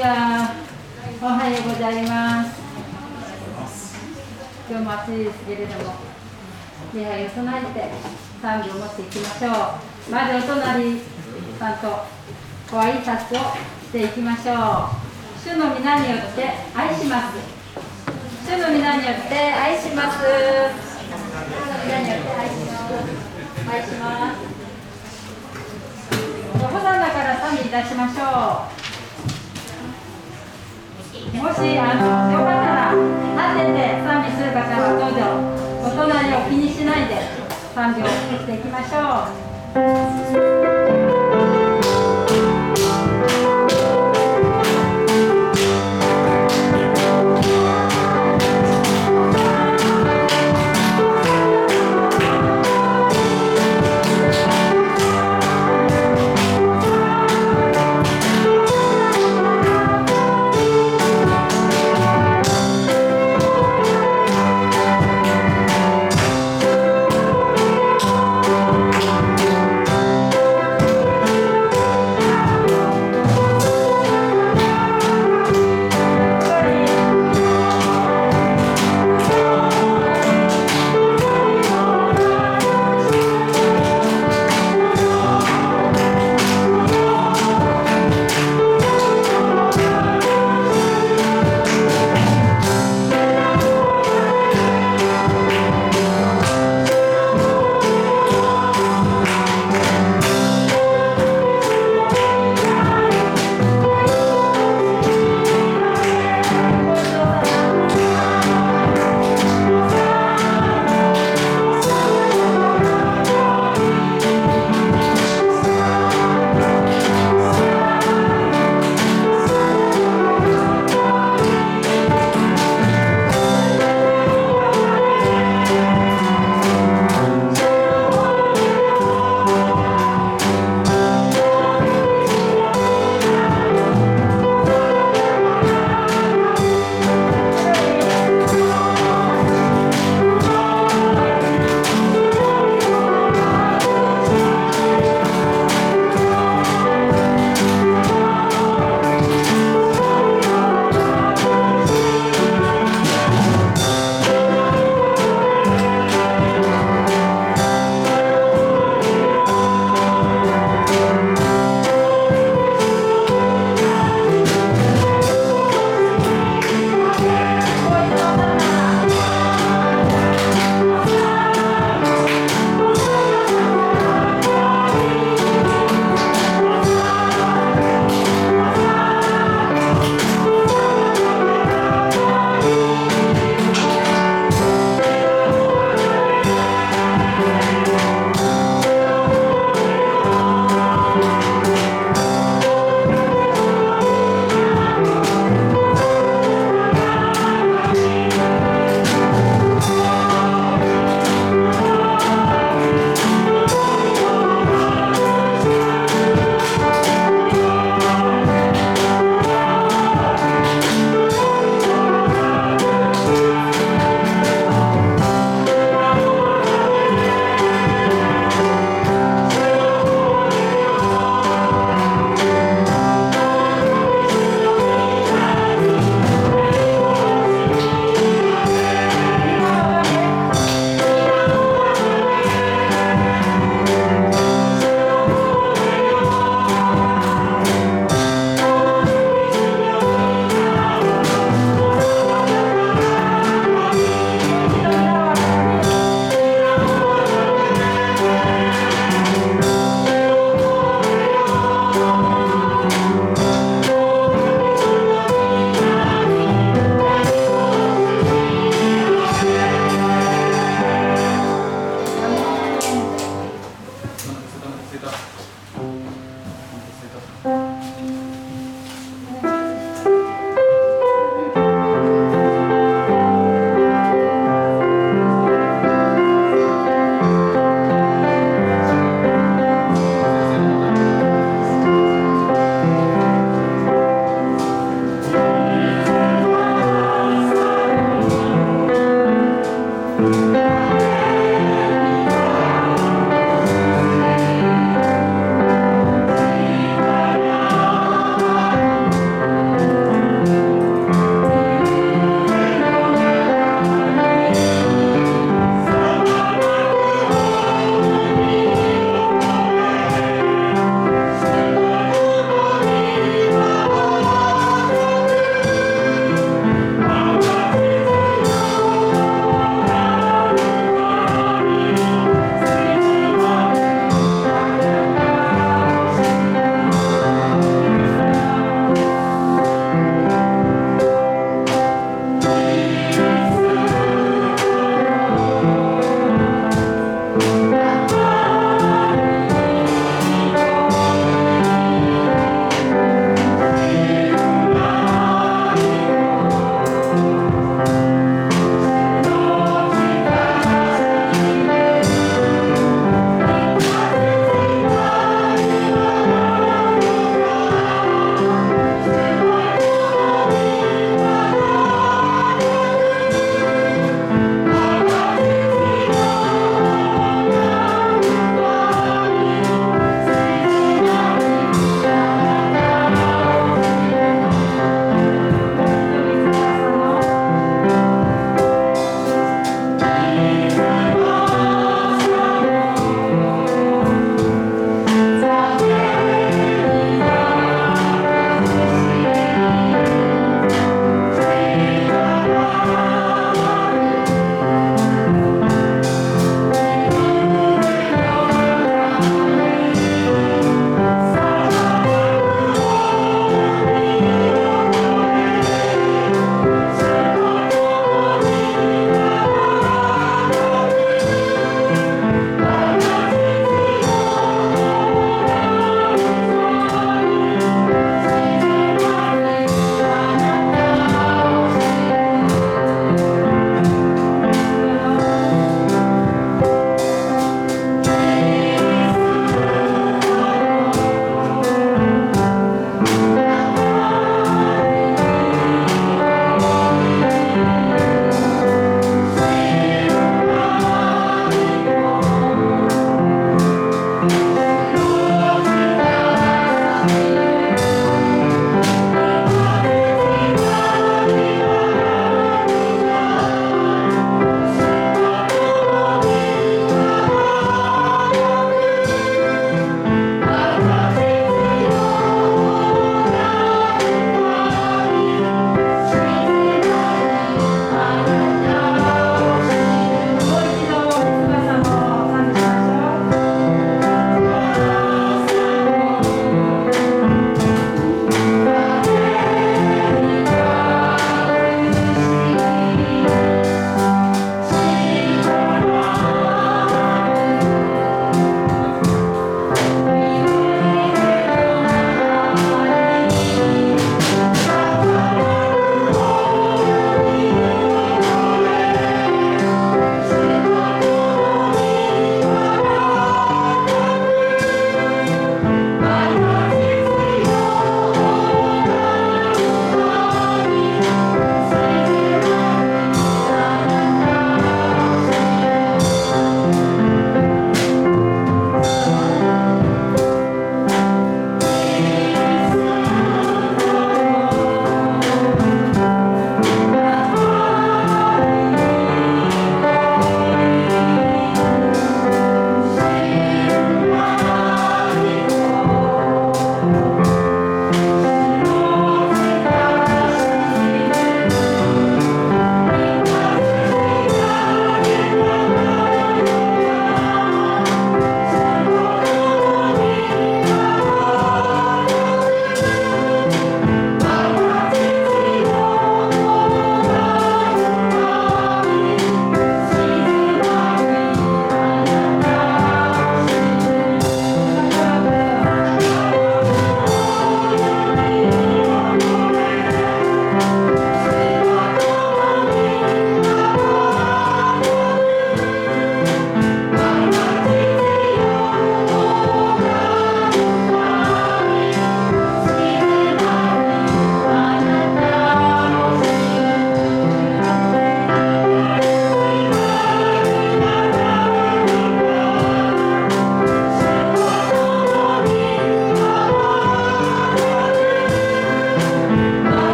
ヤおはようございます今日も暑いですけれども礼拝を備えて賛美を持っていきましょうまずお隣さんとご挨拶をしていきましょう主の皆によって愛します主の皆によって愛します主の皆によって愛します愛しますホサナから賛美いた。しましょうもしあのよかったら立てて賛美する方はどうぞお隣を気にしないで賛美をしていきましょう「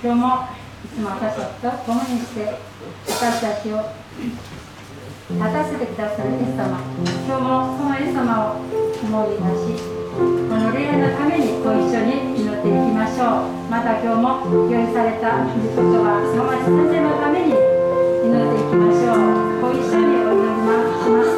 今日もいつも私たちと共にして私たちを立たせてくださるイエス様。今日もそのイエス様を思い出しこの礼拝のためにご一緒に祈っていきましょう。また今日も用意された御言葉すなわち先生のために祈っていきましょう。ご一緒にお祈り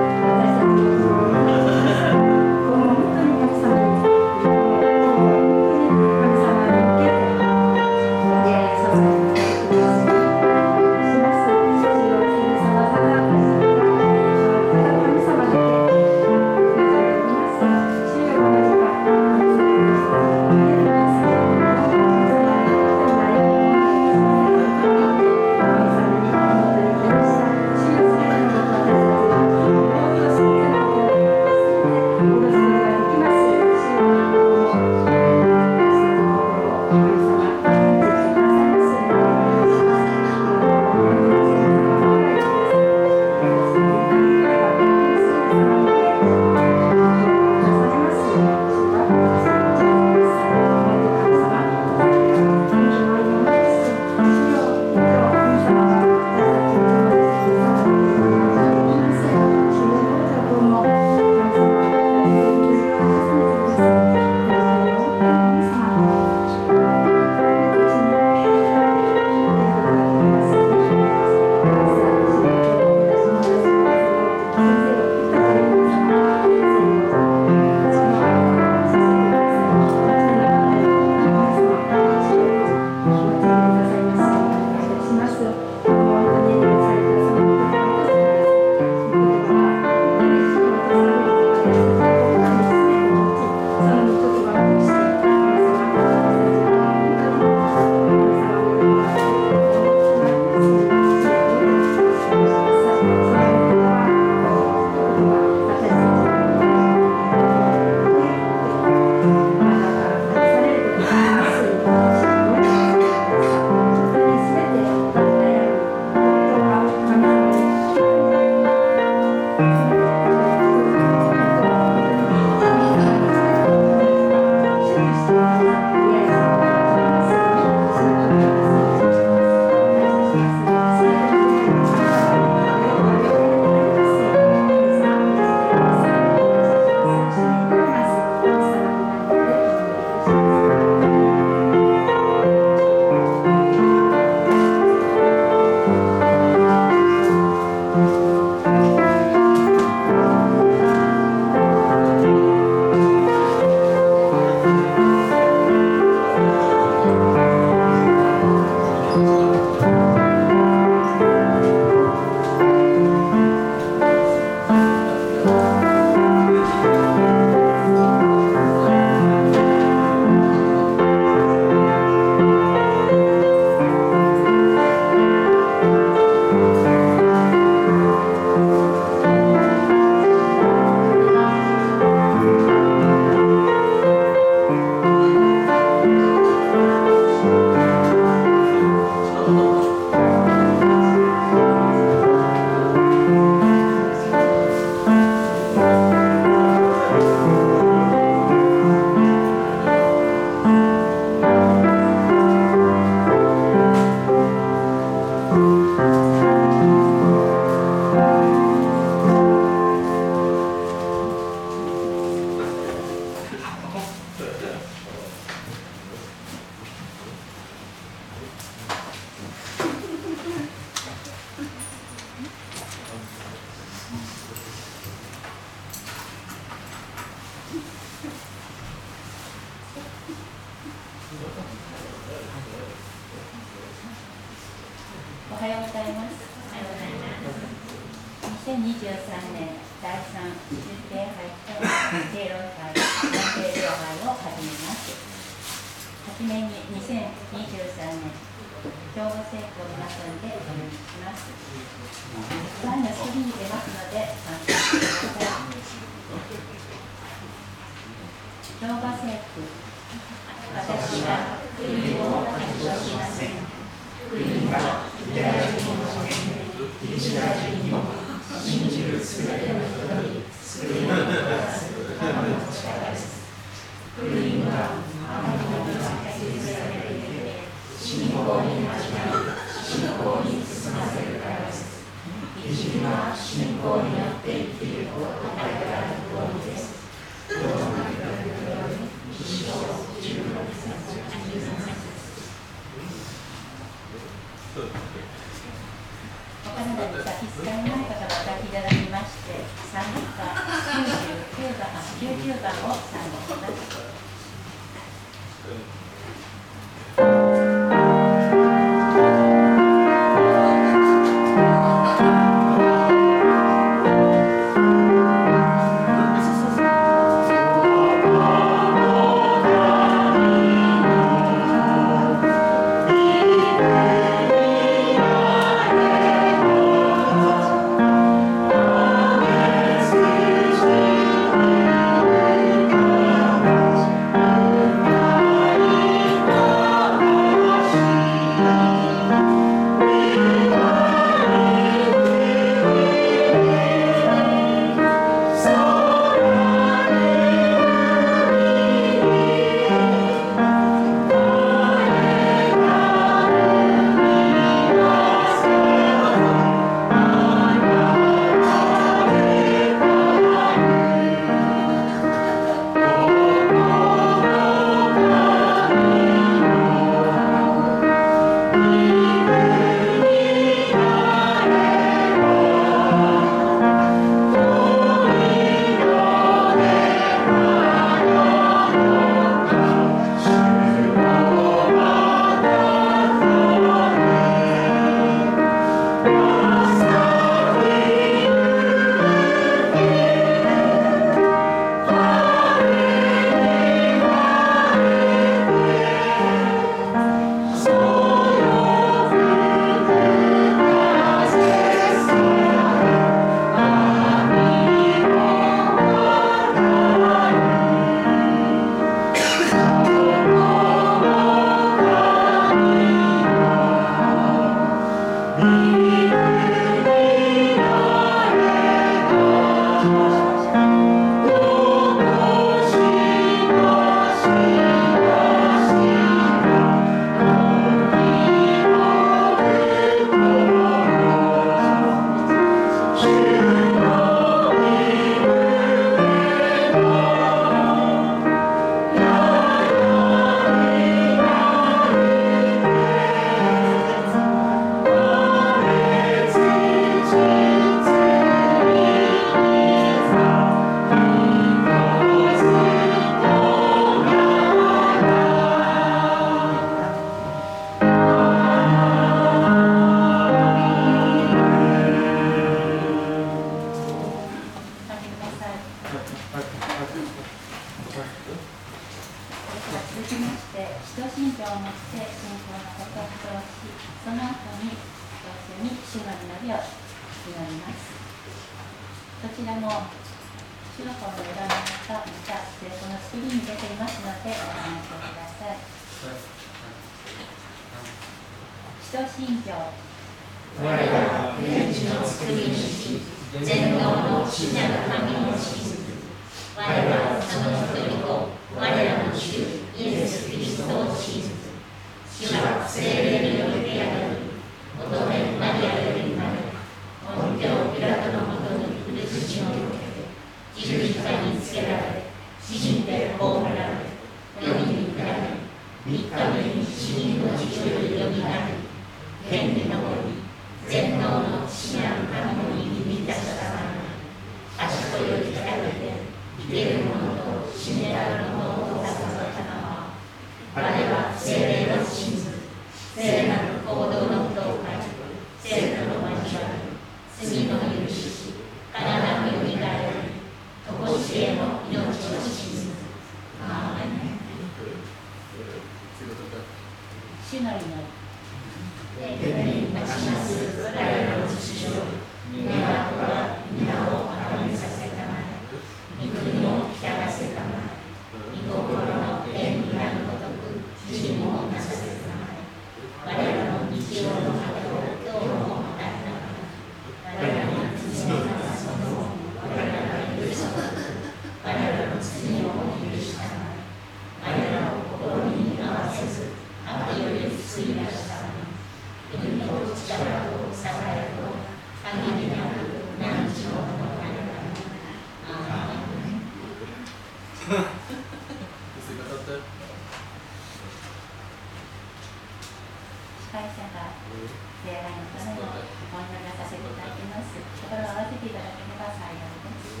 出会いのためのお祈りをさせていただきます。心を合わせていただければ幸いです。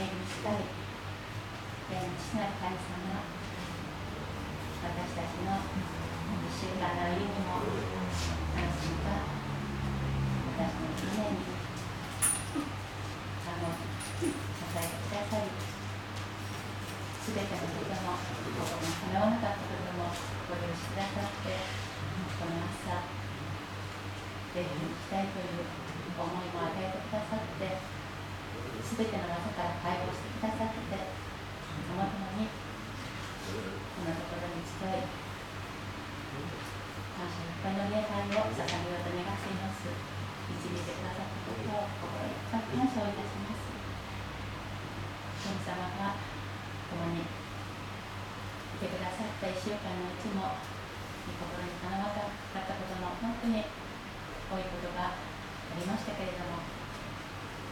恵み深い、天の父なる神様、私たちの1週間の歩みも、安心か、私の常に、あの、支えてくださり、すべてのことも、心の叶わなかったこともご許しくださって、この朝、礼拝に行きたいという思いも与えてくださって、すべての技から解放してくださって、そのために、このところに近い、感謝いっぱいの礼拝を捧げようと願っています。導いてくださったことを心いっぱい感謝をいたします。神様が共にいてくださった1週間のうちも心にかなわなかったことも本当に多いことがありましたけれども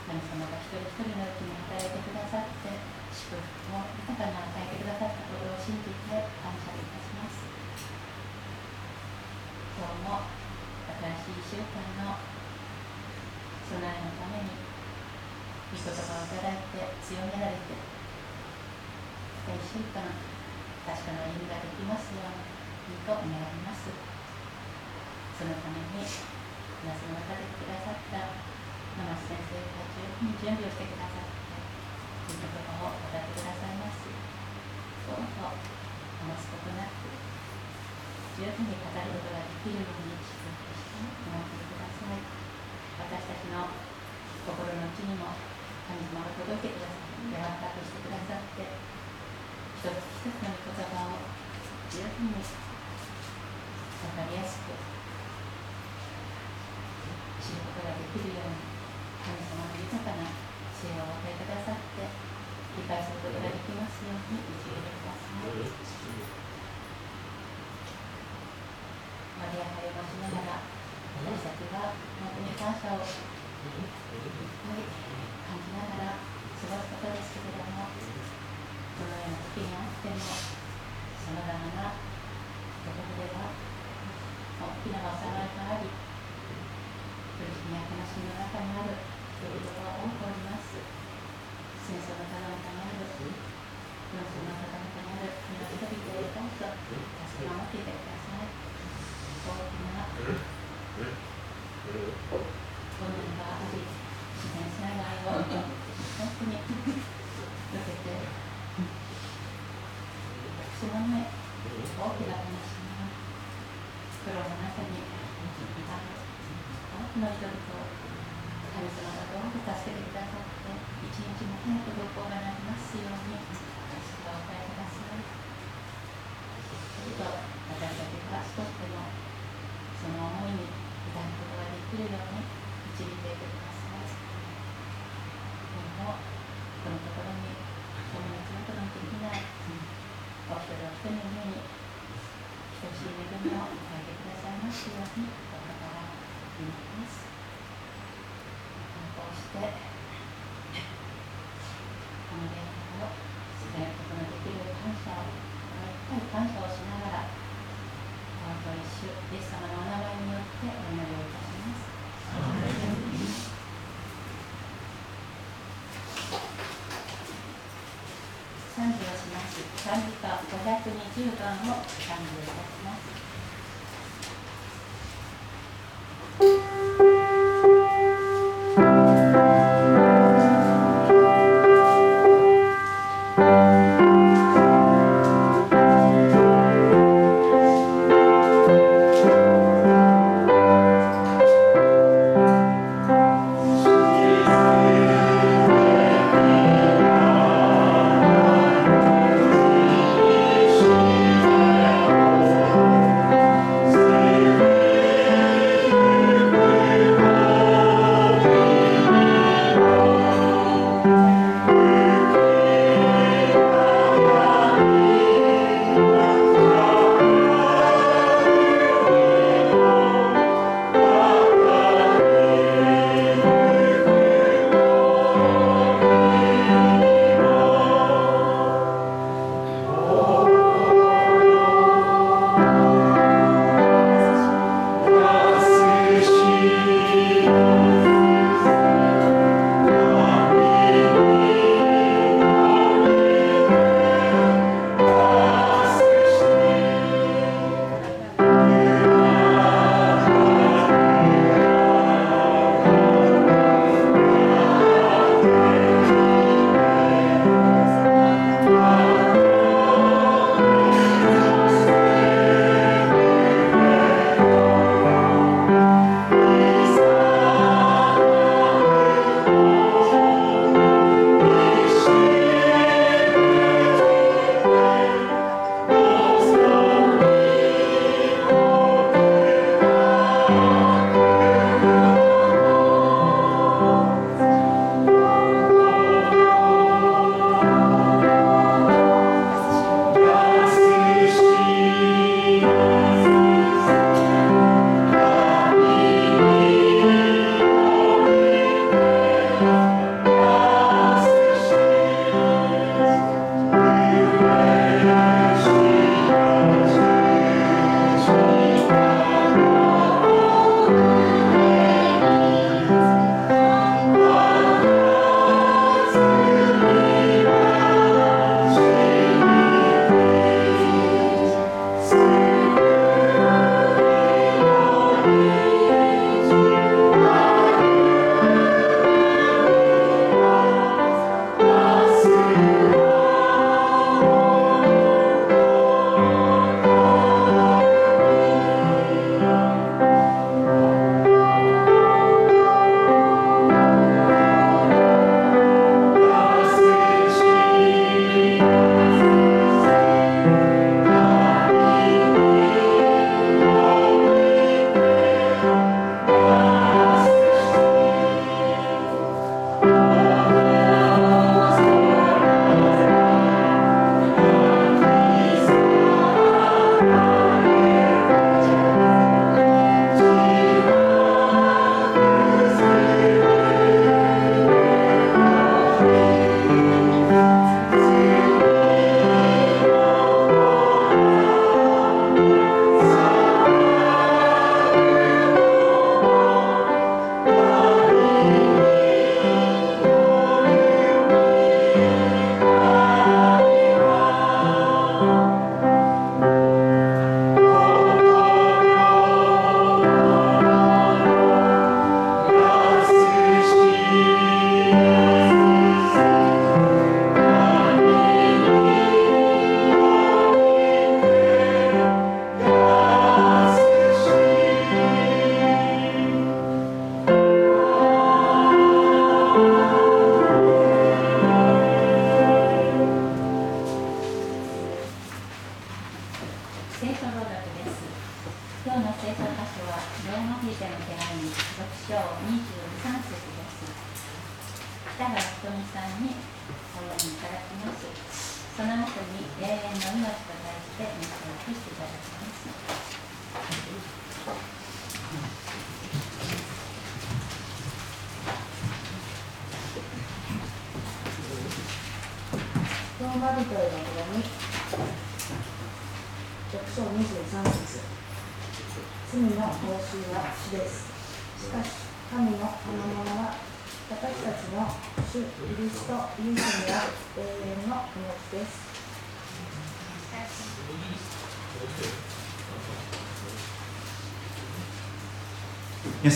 神様が一人一人のうちに働いてくださって祝福を豊かに与えてくださったことを信じて感謝いたします。今日も新しい1週間の備えのために御言葉をいただいて強められて1週間確かな意味ができますようにと願います。そのために皆様が立ててくださった生瀬先生が十分に準備をしてくださっていい言葉を語ってくださいます。どうぞ話すことなく十分に語ることができるように祝福して守ってください。私たちの心の内にも神様が届けてくださって柔らかくしてくださって一つ一つの言葉を十分に分かりやすく知ることができるように神様の豊かな理解することができますように導いてください。マリア励ましながら私たちが本当に感謝をいっぱい感じながら過ごすことですけどがあってもそのようなところでは大きな災いがあり苦しみや悲しみの中にある人々が多くおります戦争のためにある紛争のためにある皆人々をどうぞ助け守っていてください大きな困難があり自然災害を本当に受けてその目大きな話が苦労の中にいた多くの人々を神様がどうか助けてくださって一日も早く旅行がなりますように助けをお与えくださいすると私たちが少しでもその思いに至ることができるように導いていてください今後このところに友達のことができないお一人お一人の上に等しい恵みを与えてくださいますように心から祈りますこうしてこの礼拝を伝えることのできる感謝をいっぱい感謝をしながら尊い主イエス様のお名前によってお祈りをいたします。賛美をします賛美歌520番を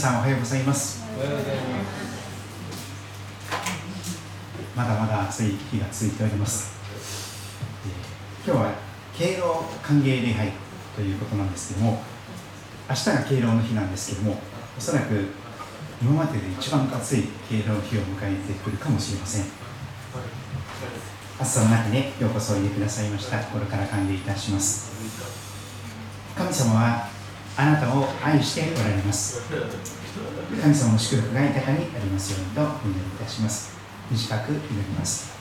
さんおはようございます。まだまだ暑い日が続いております。今日は敬老歓迎礼拝ということなんですけども明日が敬老の日なんですけどもおそらく今までで一番暑い敬老の日を迎えてくるかもしれません。暑さの中にようこそおいでくださいました。心から歓迎いたします。神様はあなたを愛しておられます。神様の祝福が豊かにありますようにとお祈りいたします。短く祈ります。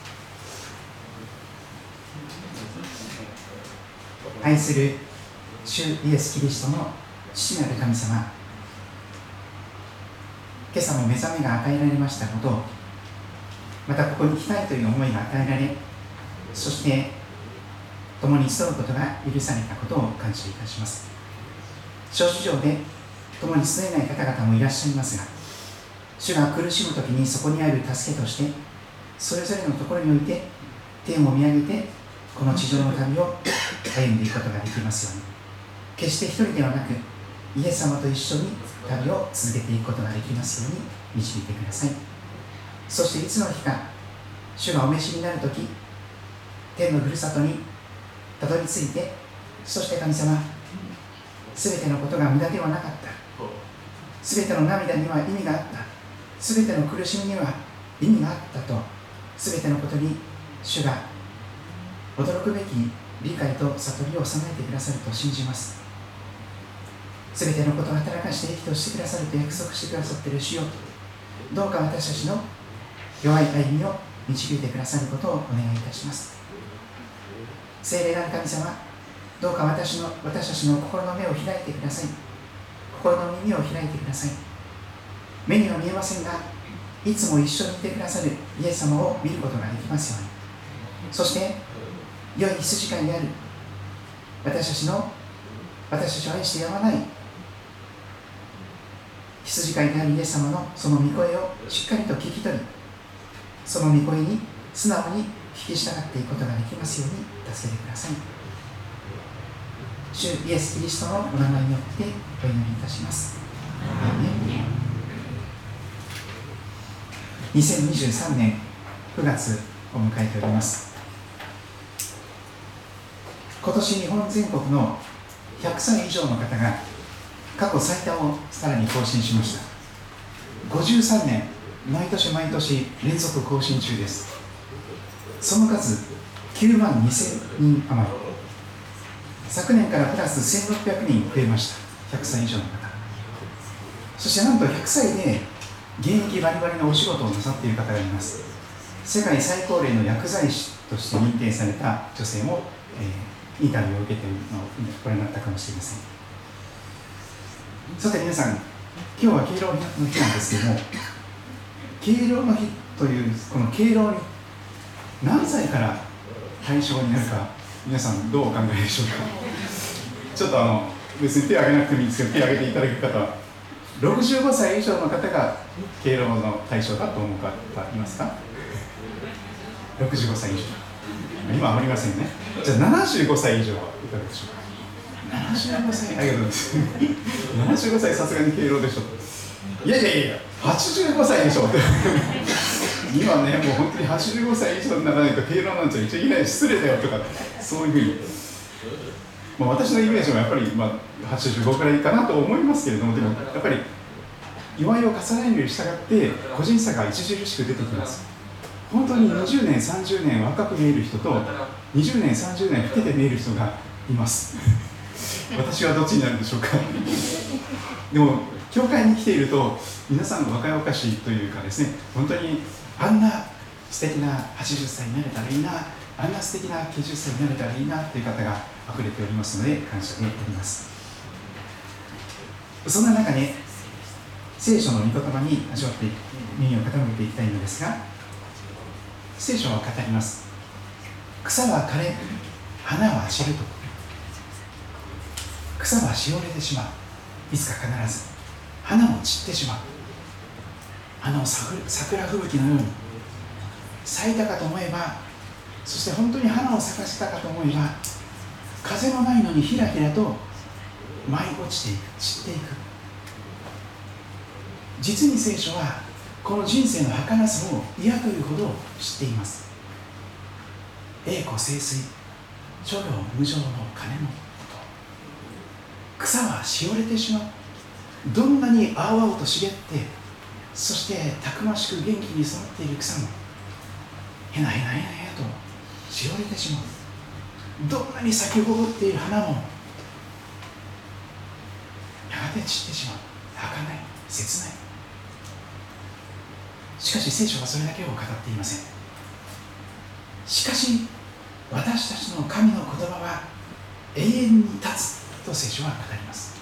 愛する主イエス・キリストの父なる神様。今朝も目覚めが与えられましたこと。をまたここに来たいという思いが与えられそして共に集うことが許されたことを感謝いたします。諸事情で共に住めない方々もいらっしゃいますが主が苦しむ時にそこにある助けとしてそれぞれのところにおいて天を見上げてこの地上の旅を歩んでいくことができますように。決して一人ではなくイエス様と一緒に旅を続けていくことができますように導いてください。そしていつの日か主がお召しになる時天のふるさとにたどり着いてそして神様全てのことが無駄ではなかった。全ての涙には意味があった。全ての苦しみには意味があったと。全てのことに主が驚くべき理解と悟りを備えてくださると信じます。全てのことを働かして益としてくださると約束してくださっている主よ。どうか私たちの弱い歩みを導いてくださることをお願いいたします。聖霊なる神様どうか私の私たちの心の目を開いてください。心の耳を開いてください。目には見えませんがいつも一緒にいてくださるイエス様を見ることができますように。そして良い羊飼いである私たちの私たちを愛してやまない羊飼いであるイエス様のその御声をしっかりと聞き取りその御声に素直に聞き従っていくことができますように助けてください。主イエス・キリストのお名前によってお祈りいたします。2023年9月を迎えております。今年日本全国の100歳以上の方が過去最多をさらに更新しました。53年毎年毎年連続更新中です。その数9万2000人余り。昨年からプラス1600人増えました。100歳以上の方。そしてなんと100歳で現役バリバリのお仕事をなさっている方がいます。世界最高齢の薬剤師として認定された女性も、えー、インタビューを受けているのをご覧になったかもしれません。さて皆さん今日は敬老の日なんですけども敬老の日というこの敬老に何歳から対象になるか皆さんどうお考えでしょうか？ちょっとあの別に手を挙げなくてもいいんですけど手を挙げていただく方は65歳以上の方が敬老の対象だと思う方いますか？65歳以上。今ありませんね。じゃあ75歳以上はいかがでしょうか？75歳？ありがとうございます。75歳さすがに敬老でしょ。いやいやいや85歳でしょ今ねもう本当に85歳以上にならないと敬老なんちゃいちゃいけない。失礼だよとかそういうふうに、まあ、私のイメージはやっぱり、まあ、85くらいかなと思いますけれどもでもやっぱり祝いを重ねるに従って個人差が著しく出てきます。本当に20年30年若く見える人と20年30年老けて見える人がいます。私はどっちになるんでしょうか。でも教会に来ていると皆さん若々しいというかですね本当にあんな素敵な80歳になれたらいいなあんな素敵な90歳になれたらいいなという方が溢れておりますので感謝でおります。そんな中ね聖書の御言葉に味わって耳を傾けていきたいのですが聖書は語ります。草は枯れ花は散ると。草はしおれてしまう。いつか必ず花も散ってしまう。あの桜吹雪のように咲いたかと思えばそして本当に花を咲かせたかと思えば風もないのにひらひらと舞い落ちていく散っていく。実に聖書はこの人生の儚さを嫌というほど知っています。栄枯盛衰諸行無常の金のこと草はしおれてしまう。どんなに青々と茂ってそしてたくましく元気に育っている草もへなへなへなへなとしおれてしまう。どんなに咲き誇っている花もやがて散ってしまう。儚い切ない。しかし聖書はそれだけを語っていません。しかし私たちの神の言葉は永遠に立つと聖書は語ります。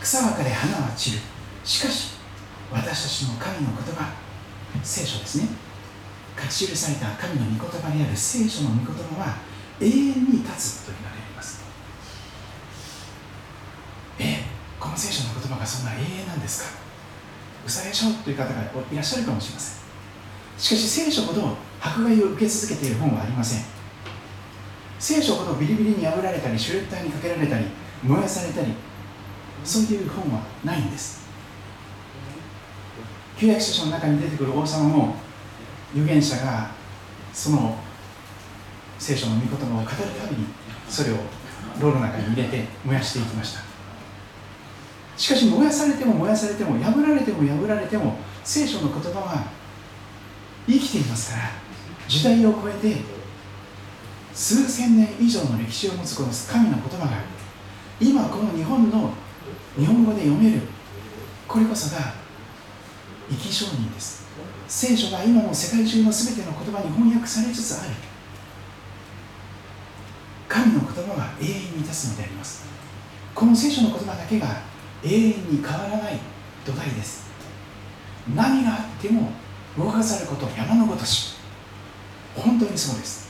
草は枯れ花は散る。しかし私たちの神の言葉聖書ですね。書き記された神の御言葉である聖書の御言葉は永遠に立つと言われています。えこの聖書の言葉がそんな永遠なんですか？嘘でしょという方がいらっしゃるかもしれません。しかし聖書ほど迫害を受け続けている本はありません。聖書ほどビリビリに破られたりシュレッダーにかけられたり燃やされたりそういう本はないんです。旧約聖書の中に出てくる王様も預言者がその聖書の御言葉を語るたびにそれを炉の中に入れて燃やしていきました。しかし燃やされても燃やされても破られても破られても聖書の言葉は生きていますから時代を超えて数千年以上の歴史を持つこの神の言葉が今この日本の日本語で読めるこれこそが生き証人です。聖書が今も世界中の全ての言葉に翻訳されつつある。神の言葉は永遠に立つのであります。この聖書の言葉だけが永遠に変わらない土台です。何があっても動かさること山のごとし。本当にそうです。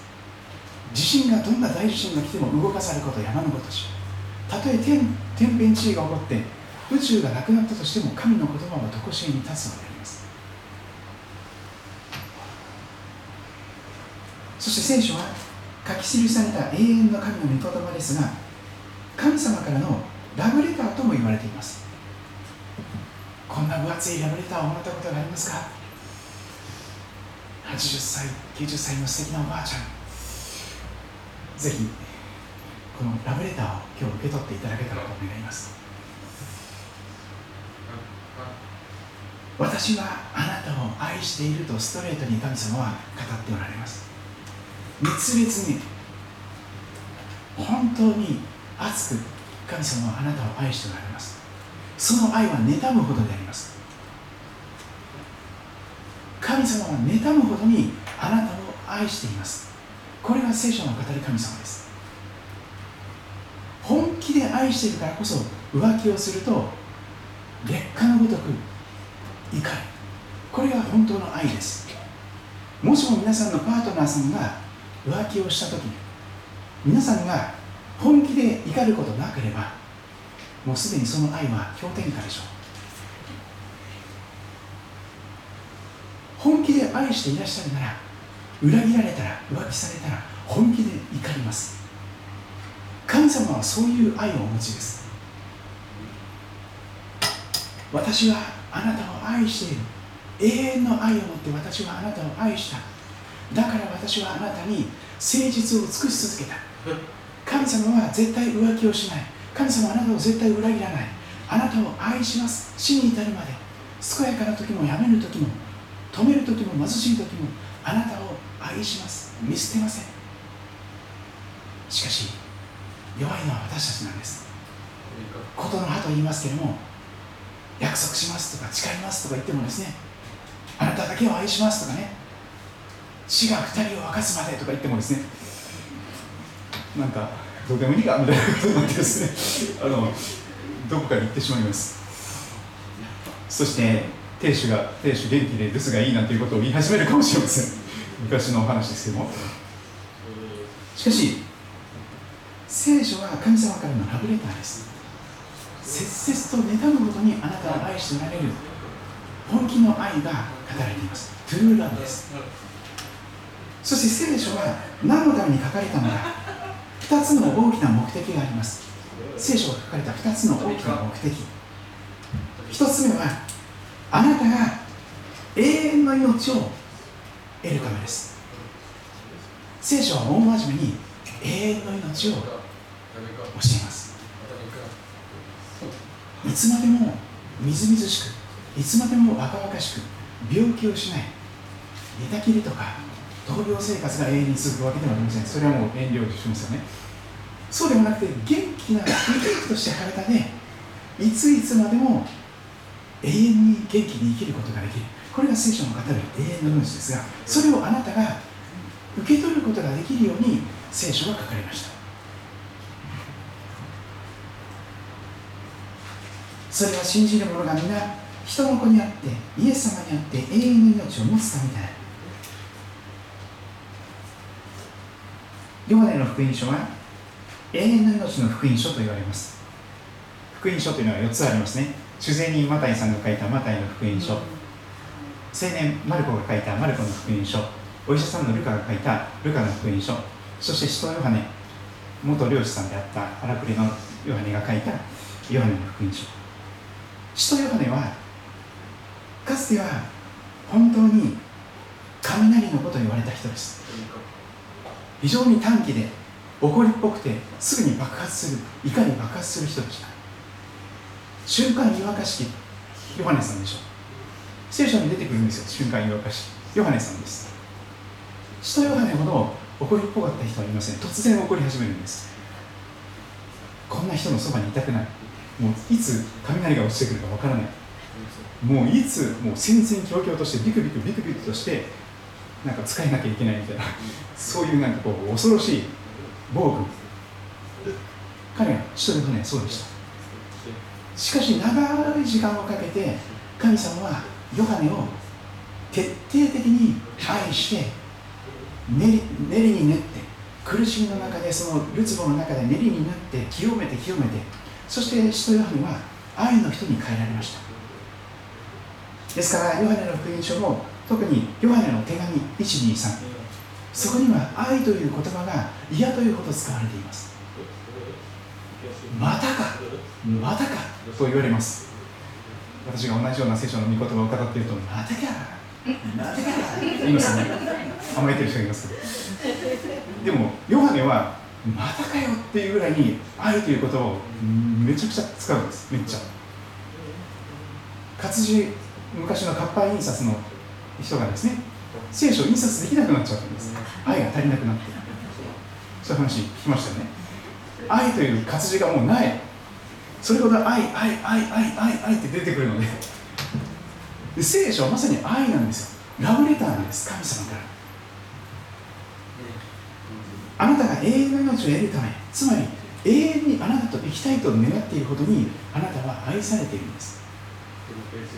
地震がどんな大地震が来ても動かされること山のごとし。たとえ天天変地異が起こって宇宙がなくなったとしても神の言葉は常しえに立つのであります。そして聖書は書き記された永遠の神の御言葉ですが神様からのラブレターとも言われています。こんな分厚いラブレターをもらったことがありますか？80歳90歳の素敵なおばあちゃん。ぜひこのラブレターを今日受け取っていただけたらと願います。私はあなたを愛しているとストレートに神様は語っておられます。熱烈に本当に熱く神様はあなたを愛しておられます。その愛は妬むほどであります。神様は妬むほどにあなたを愛しています。これが聖書の語る神様です。本気で愛しているからこそ浮気をすると劣化のごとく怒りこれが本当の愛です。もしも皆さんのパートナーさんが浮気をした時に皆さんが本気で怒ることなければもうすでにその愛は氷点下でしょう。本気で愛していらっしゃるなら裏切られたら浮気されたら本気で怒ります。神様はそういう愛をお持ちです。私はあなたを愛している。永遠の愛を持って私はあなたを愛した。だから私はあなたに誠実を尽くし続けた。神様は絶対浮気をしない。神様はあなたを絶対裏切らない。あなたを愛します。死に至るまで。健やかな時もやめる時も止める時も貧しい時もあなたを愛します。見捨てません。しかし弱いのは私たちなんです。ことの葉と言いますけれども約束しますとか誓いますとか言ってもですねあなただけを愛しますとかね死が2人を沸かすまでとか言ってもですね。なんかどうでもいいかみたいなことになってですね。あのどこかに行ってしまいます。そして亭主が亭主元気で留守がいいなんていうことを言い始めるかもしれません。昔のお話ですけども。しかし聖書は神様からのラブレターです。切々と妬むことにあなたを愛しておられる。本気の愛が語られています。トゥルーラブです。そして聖書は何のために書かれたのか。2つの大きな目的があります。聖書が書かれた2つの大きな目的。1つ目はあなたが永遠の命を得るためです。聖書は大真面目に永遠の命を教えます。いつまでもみずみずしくいつまでも若々しく病気をしない寝たきりとか闘病生活が永遠に続くわけではありません。それはもう遠慮しますよね。そうではなくて元気な生き生きとした体でいついつまでも永遠に元気に生きることができる。これが聖書の語る永遠の命ですがそれをあなたが受け取ることができるように聖書が書かれました。それは信じる者が皆人の子にあってイエス様にあって永遠の命を持つためである。ヨハネの福音書は永遠の命の福音書と言われます。福音書というのは4つありますね。主税人マタイさんが書いたマタイの福音書。青年マルコが書いたマルコの福音書。お医者さんのルカが書いたルカの福音書。そして使徒ヨハネ元漁師さんであった荒くりのヨハネが書いたヨハネの福音書。使徒ヨハネはかつては本当に雷の子とを言われた人です。非常に短気で怒りっぽくてすぐに爆発するいかに爆発する人でした瞬間湯沸かしきヨハネさんでしょ。う聖書に出てくるんですよ瞬間湯沸かしヨハネさんです。使徒ヨハネほど怒りっぽかった人はいません。突然怒り始めるんです。こんな人のそばにいたくない。もういつ雷が落ちてくるかわからない。もういつもう戦々恐々としてビクビクビクビクとしてなんか使えなきゃいけないみたいな。そういうなんかこう恐ろしい暴君彼は一人ねそうでした。しかし長い時間をかけて神様はヨハネを徹底的に愛して練り練りに練って苦しみの中でそのるつぼの中で練りになって清めて清めてそして使徒ヨハネは愛の人に変えられました。ですからヨハネの福音書も特にヨハネの手紙123そこには愛という言葉が嫌というほど使われています。またかまたかと言われます。私が同じような聖書の御言葉を語っているとまたかまたか言いますね。甘えてる人がいます。けどでもヨハネはまたかよっていうぐらいに愛という言葉をめちゃくちゃ使うんです。めっちゃ。活字昔の活版印刷の人がですね聖書を印刷できなくなっちゃったんです。愛が足りなくなって。そういう話聞きましたよね。愛という活字がもうない。それほど愛愛愛愛愛愛って出てくるので。で聖書はまさに愛なんですよ。ラブレターなんです。神様から。あなたが永遠の命を得るため。つまり永遠にあなたと生きたいと願っているほどにあなたは愛されているんです。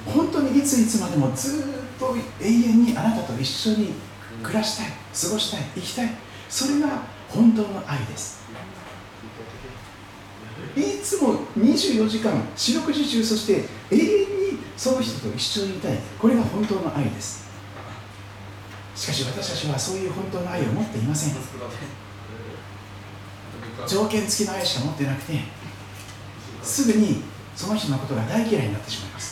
本当にいついつまでもずっ永遠にあなたと一緒に暮らしたい過ごしたい生きたい。それが本当の愛です。いつも24時間四六時中そして永遠にその人と一緒にいたい。これが本当の愛です。しかし私たちはそういう本当の愛を持っていません。条件付きの愛しか持ってなくてすぐにその人のことが大嫌いになってしまいます。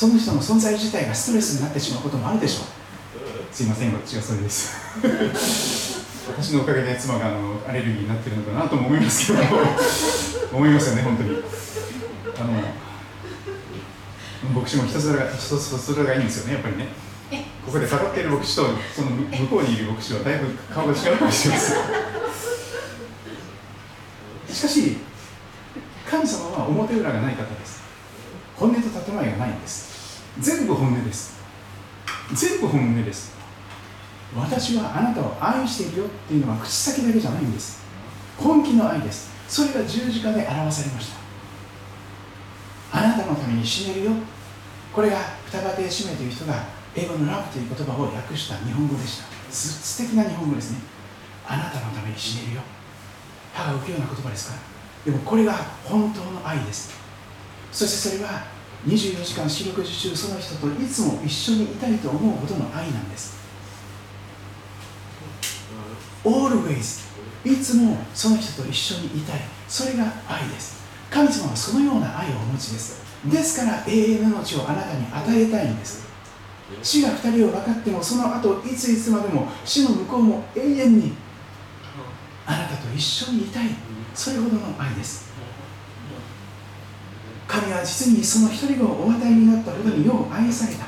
その人の存在自体がストレスになってしまうこともあるでしょう。すいません私はそれです。私のおかげで妻があのアレルギーになってるのかなとも思いますけど思いますよね本当に。あの牧師も人それが人それがいいんですよねやっぱりね。ここで語っている牧師とその向こうにいる牧師はだいぶ顔が違うかもしれませんしかし神様は表裏がない方です。本音と建前がないんです全部本音です。全部本音です。私はあなたを愛しているよっていうのは口先だけじゃないんです。本気の愛です。それが十字架で表されました。あなたのために死ねるよ。これが双葉亭使命という人が英語のラブという言葉を訳した日本語でした。素敵な日本語ですね。あなたのために死ねるよ。歯が浮くような言葉ですから。でもこれが本当の愛です。そしてそれは24時間四六時中その人といつも一緒にいたいと思うほどの愛なんです。Always いつもその人と一緒にいたい。それが愛です。神様はそのような愛をお持ちです。ですから永遠の命をあなたに与えたいんです。死が2人を分かってもその後いついつまでも死の向こうも永遠にあなたと一緒にいたい。それほどの愛です。神は実にその一人をお与えになったほどによう愛された。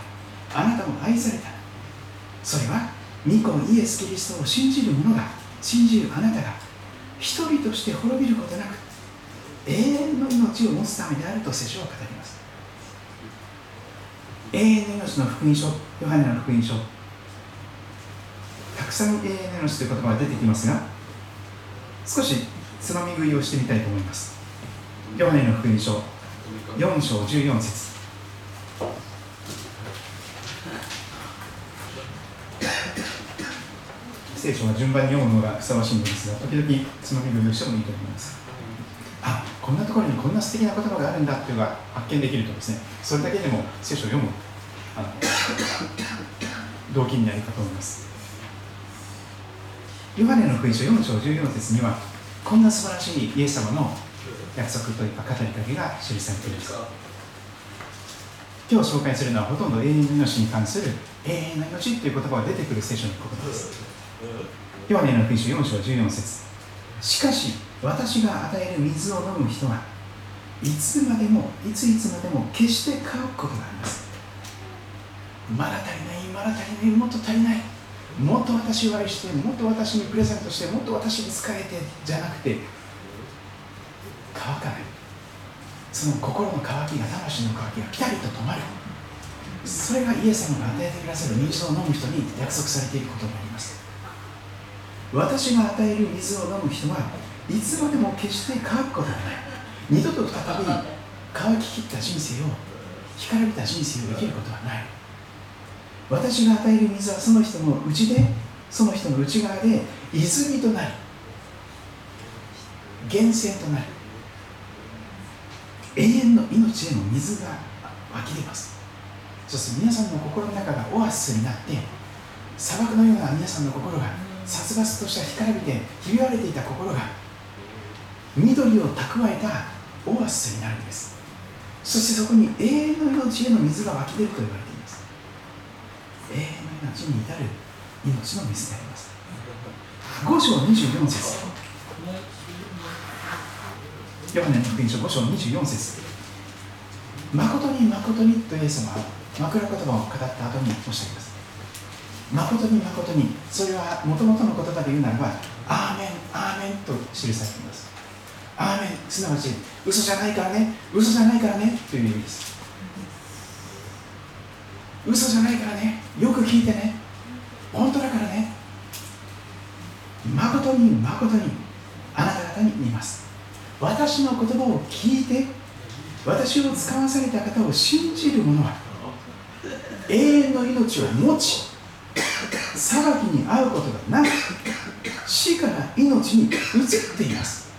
あなたも愛された。それは御子イエス・キリストを信じる者が信じるあなたが一人として滅びることなく永遠の命を持つためであると聖書は語ります。永遠の命の福音書ヨハネの福音書。たくさん永遠の命という言葉が出てきますが少しつまみ食いをしてみたいと思います。ヨハネの福音書。4章14節。聖書は順番に読むのがふさわしいのですが時々つまみ食いをしてもいいと思います。あこんなところにこんな素敵な言葉があるんだっていうのが発見できるとですねそれだけでも聖書を読むあの動機になるかと思います。ヨハネの福音書4章14節にはこんな素晴らしいイエス様の約束というか語りかけが記されています今日紹介するのはほとんど永遠の命に関する永遠の命という言葉が出てくる聖書の言葉です。ヨハネの福音書4章14節。しかし私が与える水を飲む人はいつまでもいついつまでも決して乾くことがありますまだ足りないまだ足りないもっと足りない。もっと私を愛してもっと私にプレゼントしてもっと私に仕えてじゃなくて乾かない。その心の渇きが魂の渇きがピタリと止まる。それがイエス様が与えてくださる水を飲む人に約束されていることになります。私が与える水を飲む人はいつまでも決して乾くことがない。二度と再び乾ききった人生を干からびた人生を生きることはない。私が与える水はその人の内でその人の内側で泉となり源泉となり永遠の命への水が湧き出ます。そして皆さんの心の中がオアシスになって砂漠のような皆さんの心が殺伐とした干からびてひび割れていた心が緑を蓄えたオアシスになるんです。そしてそこに永遠の命への水が湧き出ると言われています。永遠の命に至る命の水であります。5章24節。ヨハネの福音書5章24節誠に誠にとイエス様は枕言葉を語った後におっしゃいます誠に誠にそれはもともとの言葉で言う。ならばアーメンアーメンと記されていますアーメンすなわち嘘じゃないからね嘘じゃないからねという。意味です嘘じゃないからねよく聞いてね本当だからね誠に誠にあなた方に言います私の言葉を聞いて私を使わされた方を信じる者は永遠の命を持ち裁きに遭うことがなく死から命に移っています。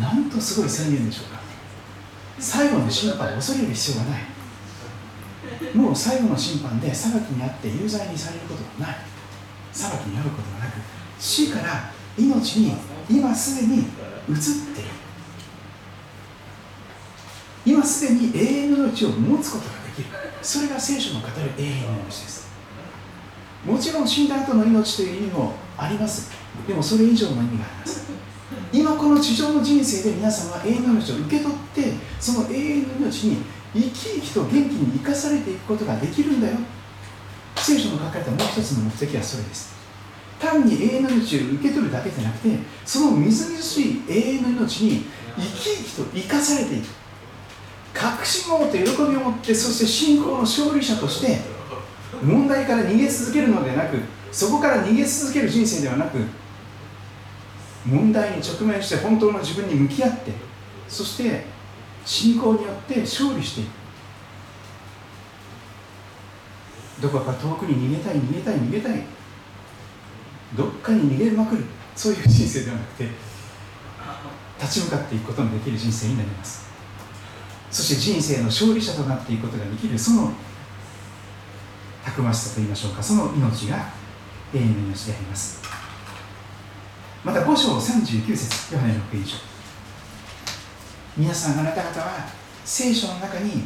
なんとすごい宣言でしょうか。最後の審判を恐れる必要がない。もう最後の審判で裁きにあって有罪にされることがない。裁きに遭うことがなく死から命に今すでに移っている。今すでに永遠の命を持つことができる。それが聖書の語る永遠の命です。もちろん死んだ後の命という意味もあります。でもそれ以上の意味があります。今この地上の人生で皆さんは永遠の命を受け取ってその永遠の命に生き生きと元気に生かされていくことができるんだよ。聖書の書かれたもう一つの目的はそれです。単に永遠の命を受け取るだけじゃなくてそのみずみずしい永遠の命に生き生きと生かされていく。確信を持って喜びを持ってそして信仰の勝利者として問題から逃げ続けるのではなくそこから逃げ続ける人生ではなく問題に直面して本当の自分に向き合ってそして信仰によって勝利していく。どこか遠くに逃げたい逃げたい逃げたい。どっかに逃げまくる。そういう人生ではなくて立ち向かっていくことのできる人生になります。そして人生の勝利者となっていくことができるそのたくましさといいましょうかその命が永遠の命であります。また5章39節ヨハネの福音書。皆さんあなた方は聖書の中に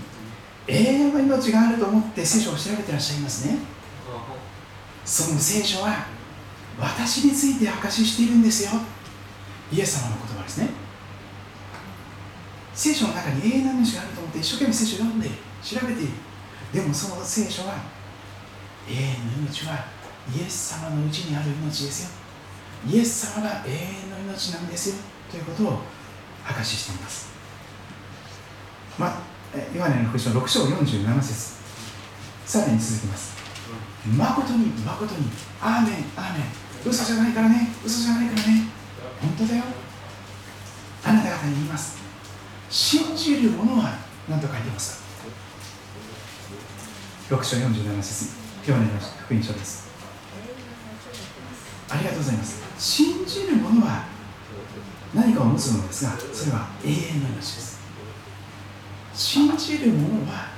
永遠の命があると思って聖書を調べてらっしゃいますね。その聖書は私について証ししているんですよ。イエス様の言葉ですね。聖書の中に永遠の命があると思って一生懸命聖書を読んでいる調べている。でもその聖書は永遠の命はイエス様のうちにある命ですよ。イエス様が永遠の命なんですよ。ということを証ししています。まあヨハネの福音書6章47節。さらに続きます。誠に誠にアーメンアーメン。嘘じゃないからね嘘じゃないからね。本当だよ。あなた方に言います。信じる者は何と書いてますか？6章47節。ヨハネの福音書です。ありがとうございます。信じる者は何かを持つのですがそれは永遠の命です。信じる者は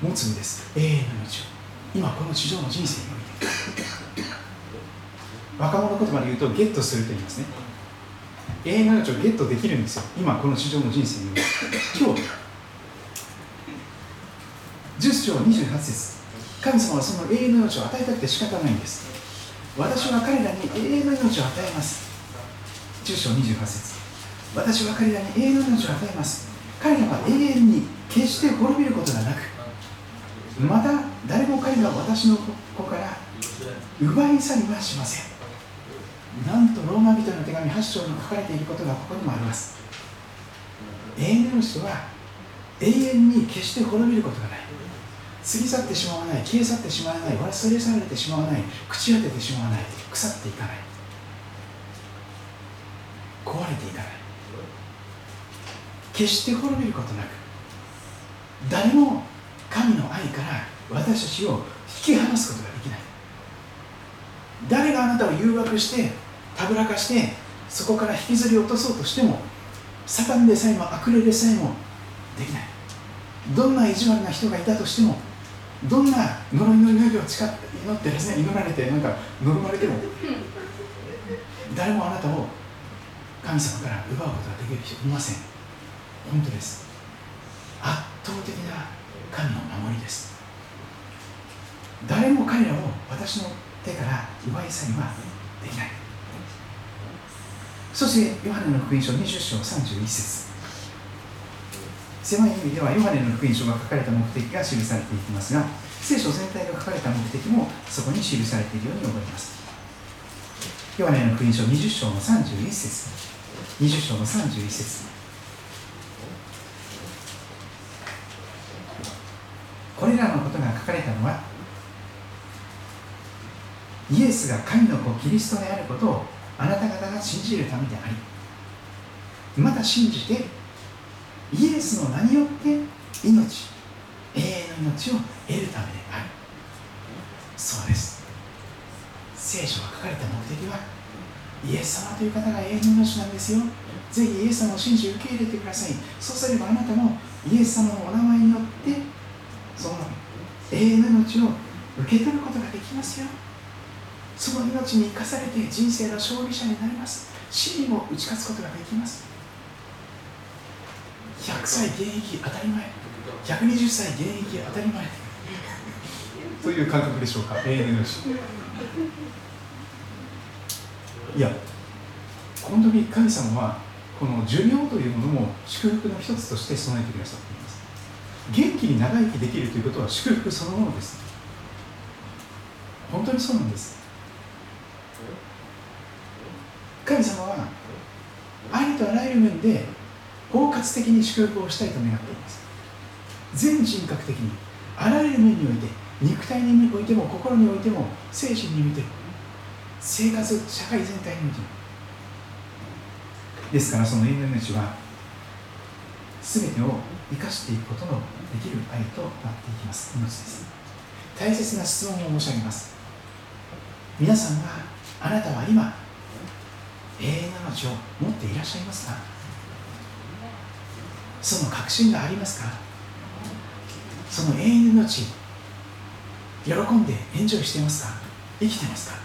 持つんです。永遠の命を。今この地上の人生において。若者言葉で言うとゲットすると言いますね。永遠の命をゲットできるんですよ。今この地上の人生に。今日10章28節。神様はその永遠の命を与えたくて仕方ないんです。私は彼らに永遠の命を与えます。10章28節。私は彼らに永遠の命を与えます。彼らは永遠に決して滅びることがなく。また誰も彼らを私の子から奪い去りはしません。なんとローマ人の手紙8章に書かれていることがここにもあります。永遠の命とは永遠に決して滅びることがない。過ぎ去ってしまわない消え去ってしまわない忘れ去られてしまわない朽ち果ててしまわない腐っていかない。壊れていかない。決して滅びることなく誰も神の愛から私たちを引き離すことができない。誰があなたを誘惑してたぶらかしてそこから引きずり落とそうとしてもサタンでさえも悪霊でさえもできない。どんな意地悪な人がいたとしてもどんな呪いの祈りを誓って祈ってですね祈られてなんか呪われても誰もあなたを神様から奪うことができる人いません。本当です。圧倒的な神の守りです。誰も彼らを私の手から奪い去りはできない。そしてヨハネの福音書20章31節。狭い意味ではヨハネの福音書が書かれた目的が記されていきますが聖書全体が書かれた目的もそこに記されているように思います。ヨハネの福音書20章の31節。20章の31節。これらのことが書かれたのはイエスが神の子キリストであることをあなた方が信じるためでありまた信じてイエスの名によって命永遠の命を得るためである。そうです。聖書が書かれた目的はイエス様という方が永遠の命なんですよ。ぜひイエス様を信じ受け入れてください。そうすればあなたもイエス様のお名前によってその永遠の命を受け取ることができますよ。その命に生かされて人生の勝利者になります。死にも打ち勝つことができます。100歳現役当たり前。120歳現役当たり前。という感覚でしょうか？永遠の命。いや本当に神様はこの寿命というものも祝福の一つとして備えてくださっています。元気に長生きできるということは祝福そのものです。本当にそうなんです。神様はありとあらゆる面で包括的に祝福をしたいと願っています。全人格的にあらゆる面において肉体においても心においても精神においても生活社会全体においても。ですからその永遠の命は全てを生かしていくことのできる愛となっていきます。命です。大切な質問を申し上げます。皆さんはあなたは今永遠の命を持っていらっしゃいますか？その確信がありますか？その永遠の命喜んでエンジョイしてますか？生きてますか？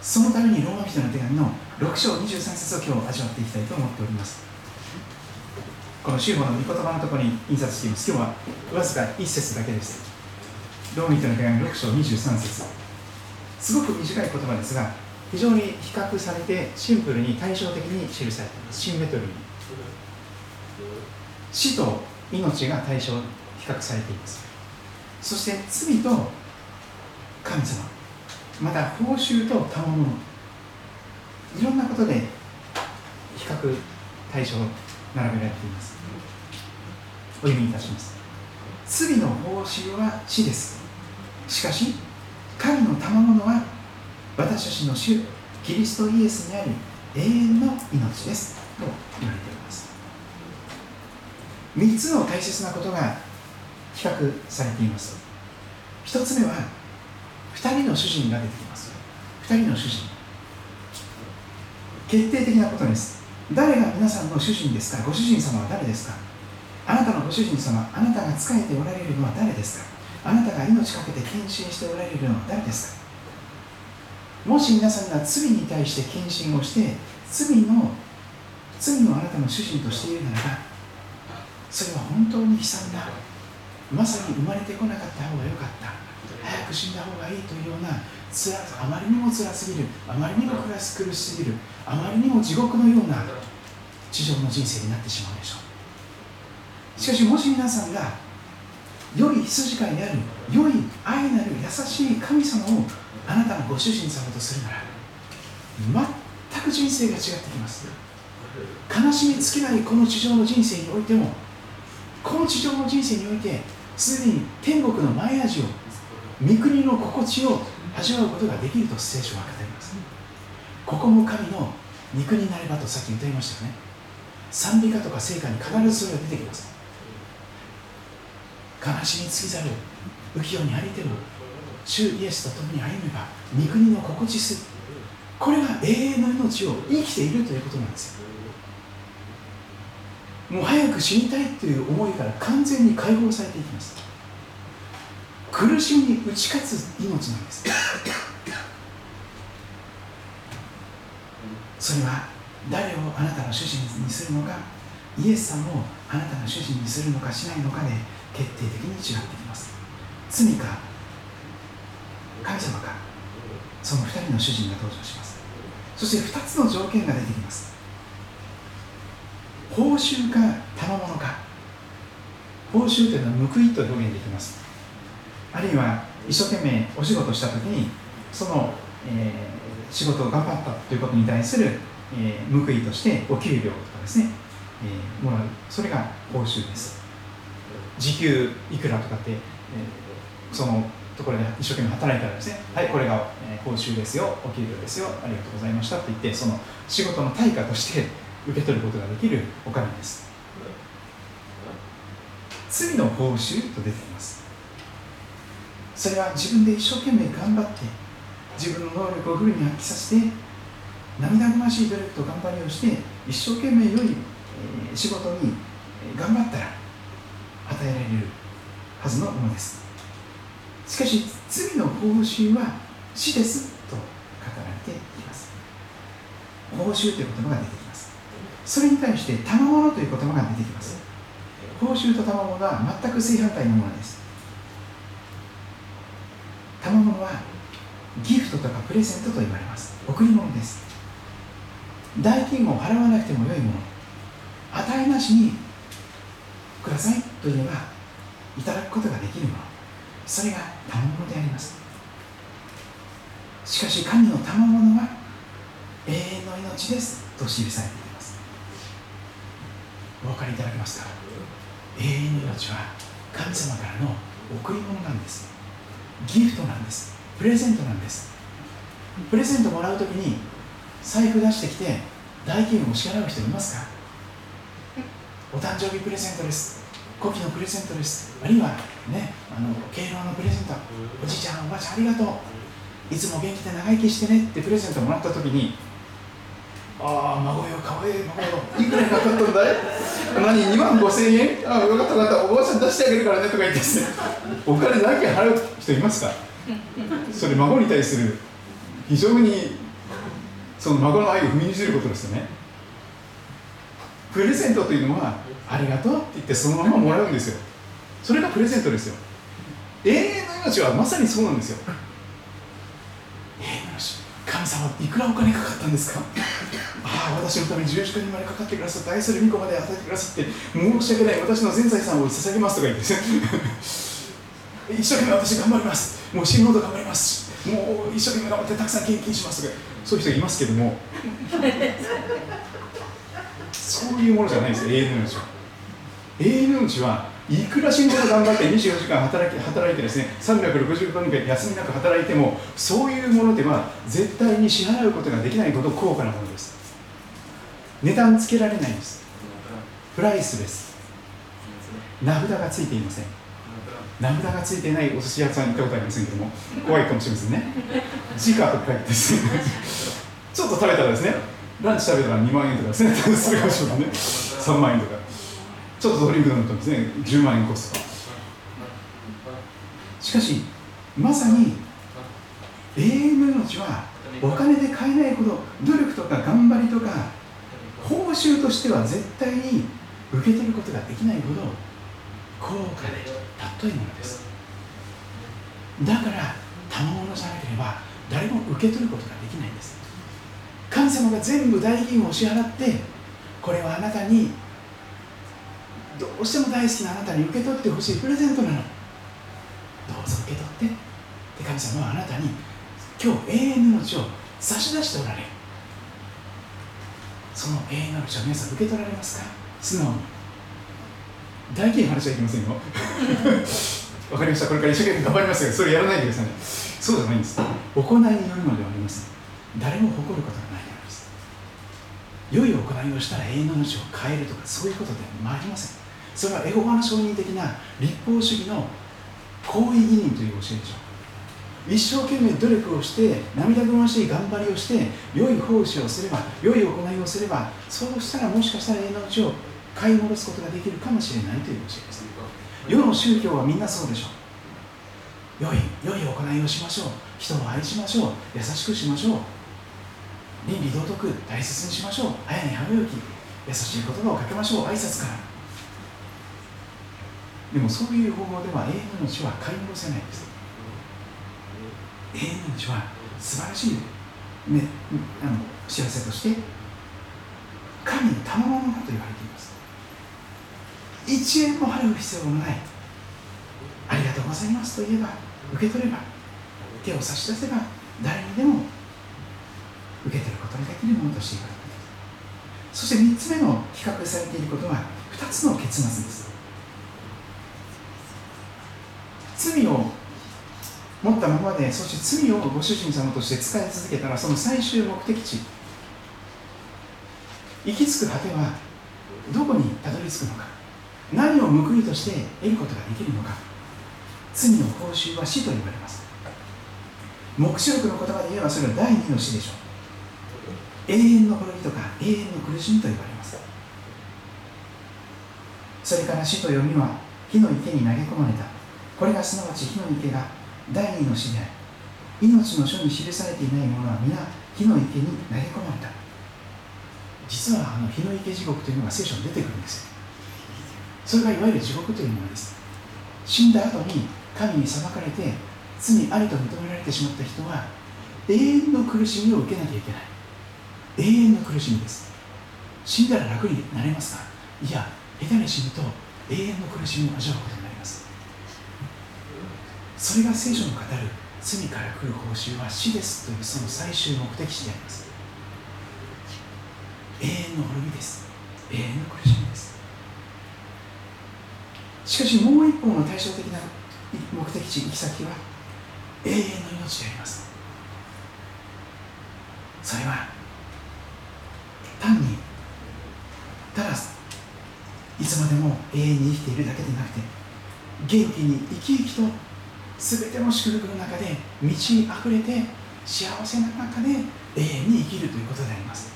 そのためにローマ人の手紙の6章23節を今日味わっていきたいと思っております。この週報の御言葉のところに印刷しています。今日はわずか1節だけです。ローマ人の手紙6章23節。すごく短い言葉ですが非常に比較されてシンプルに対照的に記されています。シンメトリー。死と命が対象比較されています。そして罪と神様。また報酬と賜物。いろんなことで比較対象並べられています。お読みいたします。罪の報酬は死です。しかし神の賜物は私たちの主キリストイエスにある永遠の命です。と言われています。3つの大切なことが比較されています。1つ目は2人の主人が出てきます。2人の主人。決定的なことです。誰が皆さんの主人ですか？ご主人様は誰ですか？あなたのご主人様あなたが仕えておられるのは誰ですか？あなたが命かけて献身しておられるのは誰ですか？もし皆さんが罪に対して献身をして罪の罪をあなたの主人としているならばそれは本当に悲惨だ。まさに生まれてこなかった方がよかった。早く死んだ方がいいというようなつらあまりにも辛すぎるあまりにも苦し苦しすぎるあまりにも地獄のような地上の人生になってしまうでしょう。しかしもし皆さんが良い羊飼いである良い愛なる優しい神様をあなたのご主人様とするなら全く人生が違ってきます。悲しみ尽きないこの地上の人生においてもこの地上の人生においてすでに天国の前味を御国の心地を味わうことができると聖書は語ります。ここも神の肉になればとさっき歌いましたよね。賛美歌とか聖歌に必ずそれが出てきます。悲しみつきざる浮世にありてる。主イエスと共に歩めば御国の心地すこれが永遠の命を生きているということなんですよ。もう早く死にたいという思いから完全に解放されていきます。苦しみに打ち勝つ命なんです。それは誰をあなたの主人にするのかイエス様をあなたの主人にするのかしないのかで決定的に違ってきます。罪か神様かその2人の主人が登場します。そして2つの条件が出てきます。報酬か賜物か。報酬というのは報いと表現できます。あるいは一生懸命お仕事した時にその、えー、仕事を頑張ったということに対する、えー、報いとしてお給料とかですね、えー、もらう。それが報酬です。時給いくらとかって、えー、そのところで一生懸命働いたらですねはいこれが、え報酬ですよお給料ですよありがとうございましたと言ってその仕事の対価として 受け取ることができるお金です。罪の報酬と出ています。それは自分で一生懸命頑張って自分の能力をフルに発揮させて涙ぐましい努力と頑張りをして一生懸命良い仕事に頑張ったら与えられるはずのものです。しかし罪の報酬は死ですと語られています。報酬という言葉が出てきます。それに対して賜物という言葉が出てきます。報酬と賜物は全く正反対のものです。賜物はギフトとかプレゼントと言われます。贈り物です。代金を払わなくても良いもの。与えなしにくださいと言えばいただくことができるもの。それが賜物であります。しかし神の賜物は永遠の命です。と記されています。お分かりいただけますか？永遠の命は神様からの贈り物なんです。ギフトなんです。プレゼントなんです。プレゼントもらうときに財布出してきて代金を支払う人いますか？お誕生日プレゼントです。古希のプレゼントです。あるいはねあの敬老のプレゼントおじいちゃんおばあちゃんありがとう。いつも元気で長生きしてねってプレゼントもらった時にああ孫よかわいい孫よいくらかかったんだい？何2万5千円？ああよかったよかったおばあちゃん出してあげるからねとか言ってお金だけ払う人いますか？それ孫に対する非常にその孫の愛を踏みにじることですよね。プレゼントというのはありがとうって言ってそのままもらうんですよ。それがプレゼントですよ。永遠の命はまさにそうなんですよ。永遠の命神様いくらお金かかったんですか？ああ私のために十字架にまでかかってくださって愛する御子まで与えてくださって申し訳ない。私の全財産を捧げますとか言って 一生懸命私頑張ります。もう死ぬほど頑張ります。もう一生懸命頑張ってたくさん献金しますとか。そういう人いますけども。そういうものじゃないです。よ永遠の命は。永遠の命はいくら死ぬほど頑張って24時間働き働いてですね365分間休みなく働いてもそういうものでは絶対に支払うことができないこと高価なものです。値段つけられないんです。プライスです。名札がついていません。名札がついてないお寿司屋さんに行ったことありませんけども怖いかもしれませんね。時価と書いてですちょっと食べたらですねランチ食べたら2万円とかですね。するかもしれないね。3万円とか。ちょっとドリンク飲むとですね。10万円コストしかしまさに永遠の命はお金で買えないほど努力とか頑張りとか報酬としては絶対に受け取ることができないほど高価で尊いものです。だから賜物じゃなければ誰も受け取ることができないんです。神様が全部代金を支払ってこれはあなたにどうしても大好きなあなたに受け取ってほしいプレゼントなの。どうぞ受け取って。で神様はあなたに今日永遠の命を差し出しておられる。その永遠の命を皆さん受け取られますか？素直に代金払っちゃいけませんよ。わかりました。これから一生懸命頑張りますよ。それやらないでくださいそうじゃないんです。行いによるのではありません。誰も誇ることがないからです。良い行いをしたら永遠の命を変えるとかそういうことではありません。それはエホバの承認的な立法主義の行為義人という教えでしょう。一生懸命努力をして涙ぐましい頑張りをして良い奉仕をすれば良い行いをすればそうしたらもしかしたら永遠の命を買い戻すことができるかもしれないという教えです。世の宗教はみんなそうでしょう。良い良い行いをしましょう。人を愛しましょう。優しくしましょう。倫理道徳大切にしましょう。早寝早起き優しい言葉をかけましょう。挨拶から。でもそういう方法では永遠の命は買い戻せないんです。永遠の命は素晴らしい、ね、あの幸せとして神の賜物だと言われています。1円も払う必要もない。ありがとうございますと言えば受け取れば手を差し出せば誰にでも受け取ることができるものとしていかれています。そして3つ目の比較されていることは2つの結末です。罪を持ったままでそして罪をご主人様として使い続けたらその最終目的地。行き着く果てはどこにたどり着くのか。何を報いとして得ることができるのか。罪の報酬は死と言われます。黙示録の言葉で言えばそれは第二の死でしょう。永遠の滅びとか永遠の苦しみと言われます。それから死と読みは火の池に投げ込まれた。これがすなわち火の池が第二の死であり命の書に記されていないものは皆火の池に投げ込まれた。実はあの火の池地獄というのが聖書に出てくるんですそれがいわゆる地獄というものです。死んだ後に神に裁かれて罪ありと認められてしまった人は永遠の苦しみを受けなきゃいけない。永遠の苦しみです。死んだら楽になれますかいや下手に死ぬと永遠の苦しみを味わうことそれが聖書の語る罪から来る報酬は死ですというその最終目的地であります。永遠の滅びです。永遠の苦しみです。しかしもう一方の対照的な目的地行き先は永遠の命であります。それは単にただいつまでも永遠に生きているだけでなくて元気に生き生きと全ての祝福の中で満ち溢れて幸せな中で永遠に生きるということであります。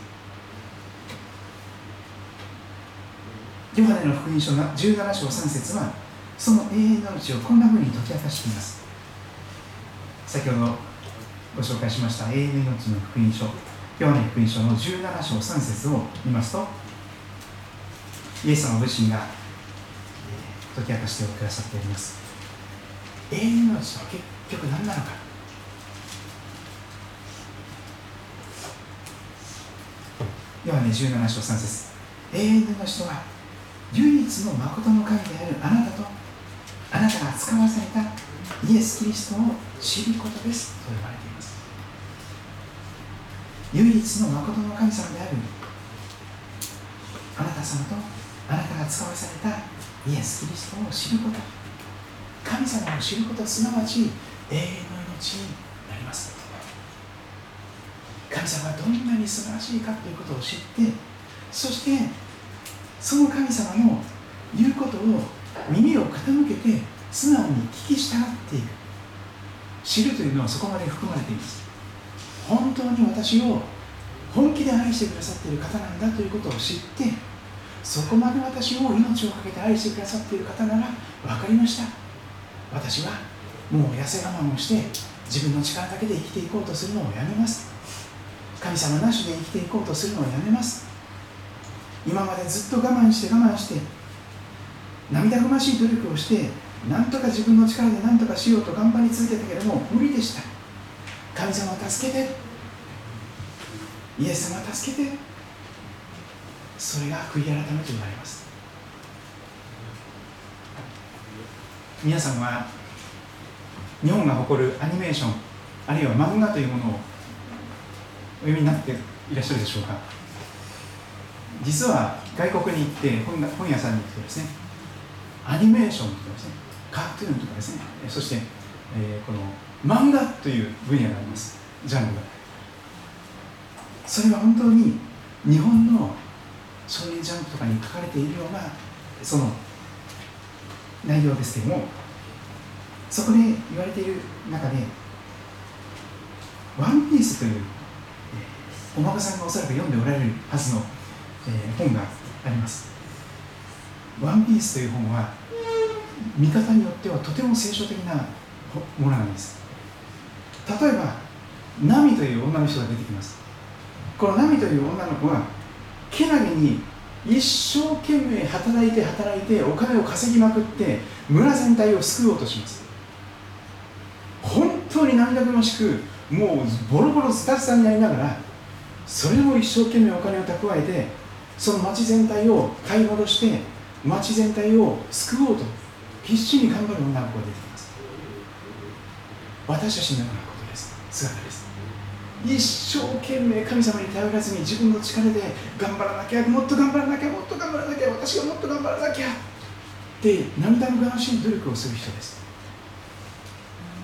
ヨハネの福音書の17章3節はその永遠の命をこんなふうに解き明かしています。先ほどご紹介しました永遠の命の福音書ヨハネ福音書の17章3節を見ますとイエス様ご自身が解き明かしてくださっております。永遠の命とは結局何なのか。ヨハネ17章3節。永遠の命とは唯一の誠の神であるあなたとあなたが使わされたイエス・キリストを知ることです。と言われています。唯一の誠の神様であるあなた様とあなたが使わされたイエス・キリストを知ること。神様を知ることすなわち永遠の命になります神様がどんなに素晴らしいかということを知ってそしてその神様の言うことを耳を傾けて素直に聞き従っていく。知るというのはそこまで含まれています。本当に私を本気で愛してくださっている方なんだということを知ってそこまで私を命を懸けて愛してくださっている方なら分かりました。私はもう痩せ我慢をして自分の力だけで生きていこうとするのをやめます。神様なしで生きていこうとするのをやめます。今までずっと我慢して我慢して涙ぐましい努力をしてなんとか自分の力で何とかしようと頑張り続けたけれども無理でした。神様助けて。イエス様助けて。それが悔い改めと言われます。皆さんは日本が誇るアニメーションあるいは漫画というものをお読みになっていらっしゃるでしょうか？実は外国に行って本本屋さんに行くとですねアニメーションとかですねカートゥーンとかですねそして、えー、この漫画という分野がありますジャンルが。それは本当に日本の少年ジャンプとかに書かれているようなその内容ですけどもそこで言われている中で「ワンピースという、お孫さんがおそらく読んでおられるはずの、えー、本があります。ワンピースという本は見方によってはとても聖書的なものなんです。例えばナミという女の人が出てきます。このナミという女の子はけなげに一生懸命働いて働いてお金を稼ぎまくって村全体を救おうとします。本当に涙ぐましくもうボロボロスタッフさんになりながらそれを一生懸命お金を蓄えてその町全体を買い戻して町全体を救おうと必死に頑張る女の子が出てきます。私たちのようなことです。姿です。一生懸命神様に頼らずに自分の力で頑張らなきゃもっと頑張らなきゃもっと頑張らなきゃ私がもっと頑張らなきゃって涙ぐましい努力をする人です。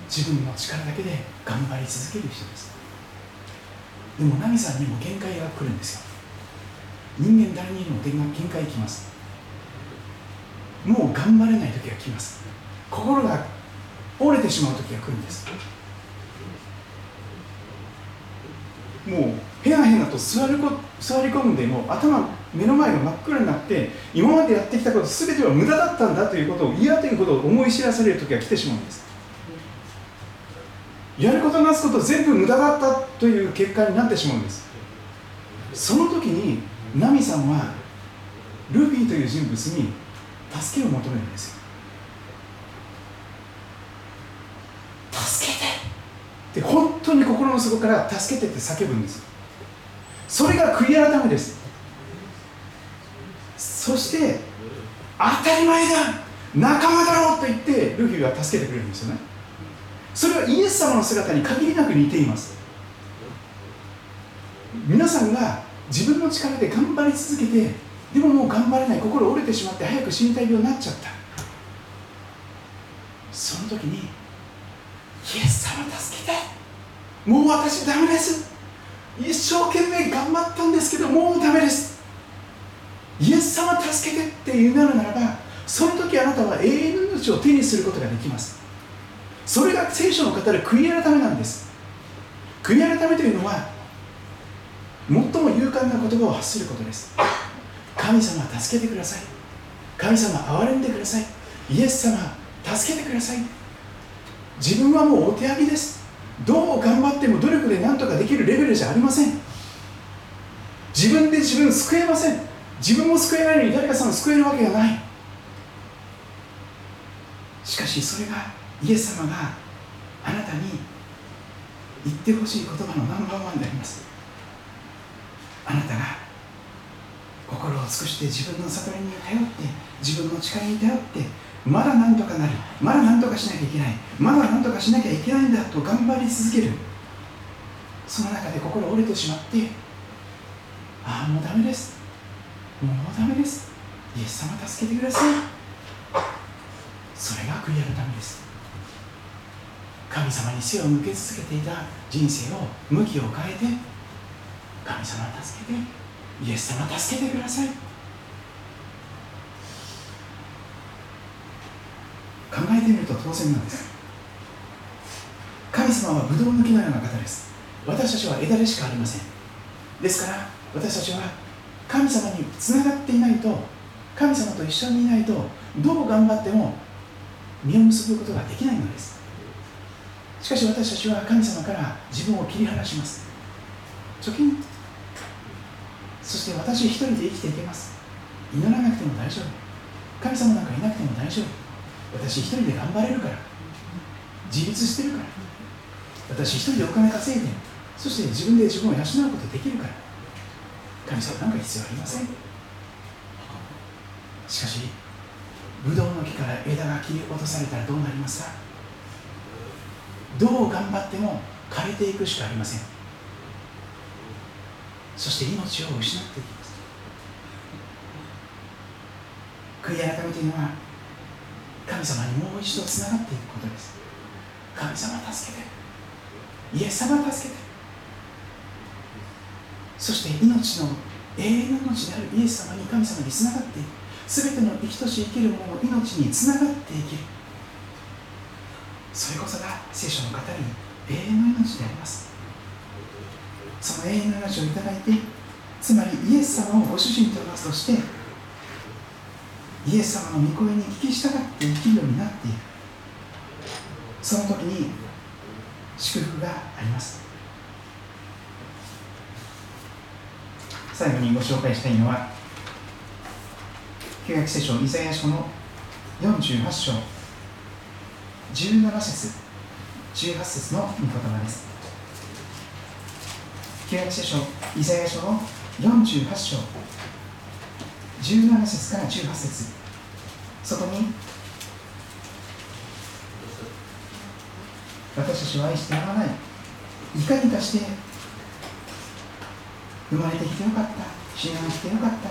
自分の力だけで頑張り続ける人です。でもナミさんにも限界が来るんですよ。人間誰にも限界来ます。もう頑張れない時が来ます。心が折れてしまう時が来るんです。もうへなへなと座りこ座り込んでも頭目の前が真っ暗になって今までやってきたこと全ては無駄だったんだということを嫌ということを思い知らされる時が来てしまうんです。やることなすこと全部無駄だったという結果になってしまうんです。その時にナミさんはルフィという人物に助けを求めるんですよ。助けて。って本当に心の底から助けてって叫ぶんですそれが悔い改めです。そして当たり前だ。仲間だろうと言ってルフィが助けてくれるんですよね。それはイエス様の姿に限りなく似ています。皆さんが自分の力で頑張り続けてでももう頑張れない心折れてしまって早く死にたい病になっちゃった。その時にイエス様助けもう私ダメです。一生懸命頑張ったんですけどもうダメです。イエス様助けてって言うなるならばその時あなたは永遠の命を手にすることができます。それが聖書の語る悔い改めなんです。悔い改めというのは最も勇敢な言葉を発することです。神様助けてください。神様憐れんでください。イエス様助けてください。自分はもうお手上げです。どう頑張っても努力で何とかできるレベルじゃありません。自分で自分救えません。自分も救えないのに誰かさんを救えるわけがない。しかしそれがイエス様があなたに言ってほしい言葉のナンバーワンであります。あなたが心を尽くして自分の悟りに頼って自分の力に頼ってまだ何とかなる。まだ何とかしなきゃいけない。まだ何とかしなきゃいけないんだと頑張り続ける。その中で心折れてしまってああもうダメです。もうダメです。イエス様助けてください。それが悔い改めです。神様に背を向け続けていた人生を向きを変えて神様助けてイエス様助けてください。考えてみると当然なんです。神様はブドウの木のような方です。私たちは枝でしかありません。ですから私たちは神様につながっていないと神様と一緒にいないとどう頑張っても実を結ぶことができないのです。しかし私たちは神様から自分を切り離します。貯金。そして私一人で生きていけます。祈らなくても大丈夫。神様なんかいなくても大丈夫。私一人で頑張れるから。自立してるから。私一人でお金稼いでそして自分で自分を養うことできるから。神様なんか必要ありません。しかしブドウの木から枝が切り落とされたらどうなりますか？どう頑張っても枯れていくしかありません。そして命を失っていきます。悔い改めというのは神様にもう一度つながっていくことです。神様助けて。イエス様助けて。そして命の永遠の命であるイエス様に神様につながっていく。全ての生きとし生きる者のを命につながっていける。それこそが聖書の語る永遠の命であります。その永遠の命をいただいてつまりイエス様をご主人ととしてイエス様の御声に聞き従って生きるようになっている。その時に祝福があります。最後にご紹介したいのは旧約聖書イザヤ書の48章。17節18節の御言葉です。旧約聖書イザヤ書の48章。17節から18節。そこに。私たちは愛してやまない。いかにかして生まれてきてよかった。死ななくてよかった。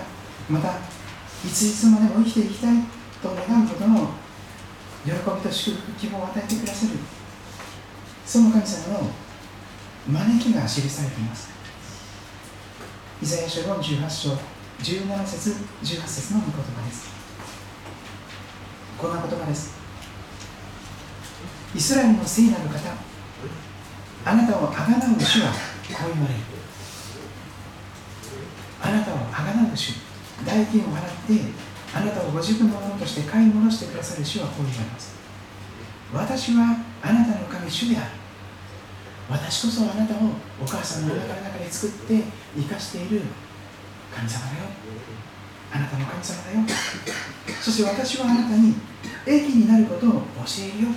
またいついつまでも生きていきたい。と願うほどの喜びと祝福希望を与えてくださる。その神様の招きが記されています。イザヤ書48章17節18節の御言葉です。こんな言葉です。イスラエルの聖なる方あなたをあがなう主はこう言われる。あなたをあがなう主代金を払ってあなたをご自分のものとして買い戻してくださる主はこう言われます。私はあなたの神主である。私こそあなたをお母さんのお腹の中で作って生かしている神様だよ。あなたの神様だよ。そして私はあなたに益になることを教えるよ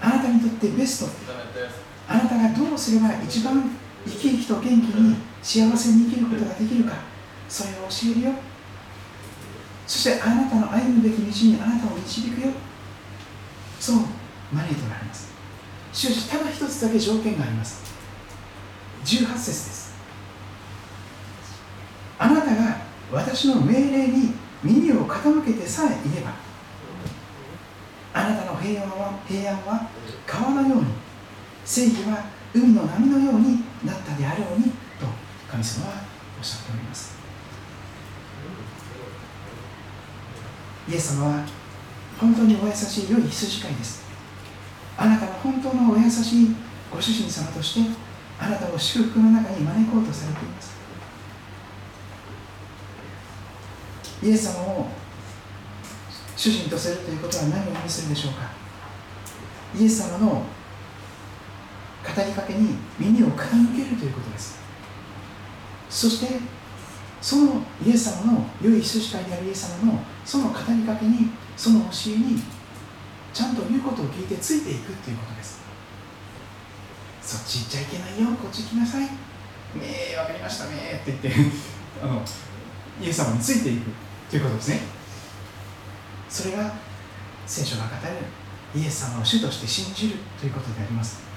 あなたにとってベスト。あなたがどうすれば一番生き生きと元気に幸せに生きることができるか。それを教えるよ。そしてあなたの歩むべき道にあなたを導くよ。そう招いておられます。しかしただ一つだけ条件があります。18節です。あなたが私の命令に耳を傾けてさえいればあなたの平安は平安は川のように正義は海の波のようになったであろうにと神様はおっしゃっております。イエス様は本当にお優しい良い羊飼いです。あなたは本当のお優しいご主人様としてあなたを祝福の中に招こうとされています。イエス様を主人とするということは何を意味するでしょうか？イエス様の語りかけに耳を傾けるということです。そしてそのイエス様の良い羊飼いであるイエス様のその語りかけにその教えにちゃんと言うことを聞いてついていくということです。そっち行っちゃいけないよこっち来なさいねえ分かりましたねって言ってあのイエス様についていく。ということですね。それが聖書が語るイエス様を主として信じるということであります。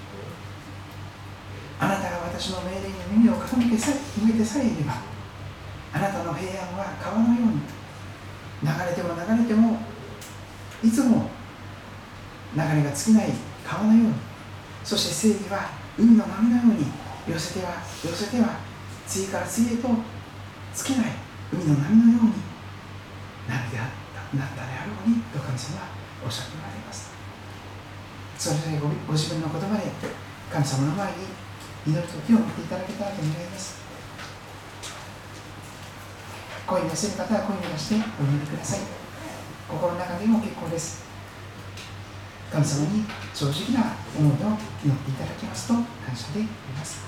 あなたが私の命令に耳を傾けさ向けてさえいればあなたの平安は川のように流れても流れてもいつも流れが尽きない川のようにそして正義は海の波のように寄せては寄せては次から次へと尽きない海の波のようになるであったなったであろうにと神様はおっしゃっておられます。それぞれごご自分の言葉で神様の前に祈る時を持っていただけたらと願います。声に出せる方は声に出してお祈りください。心の中でも結構です。神様に正直な思いを祈っていただきますと感謝であります。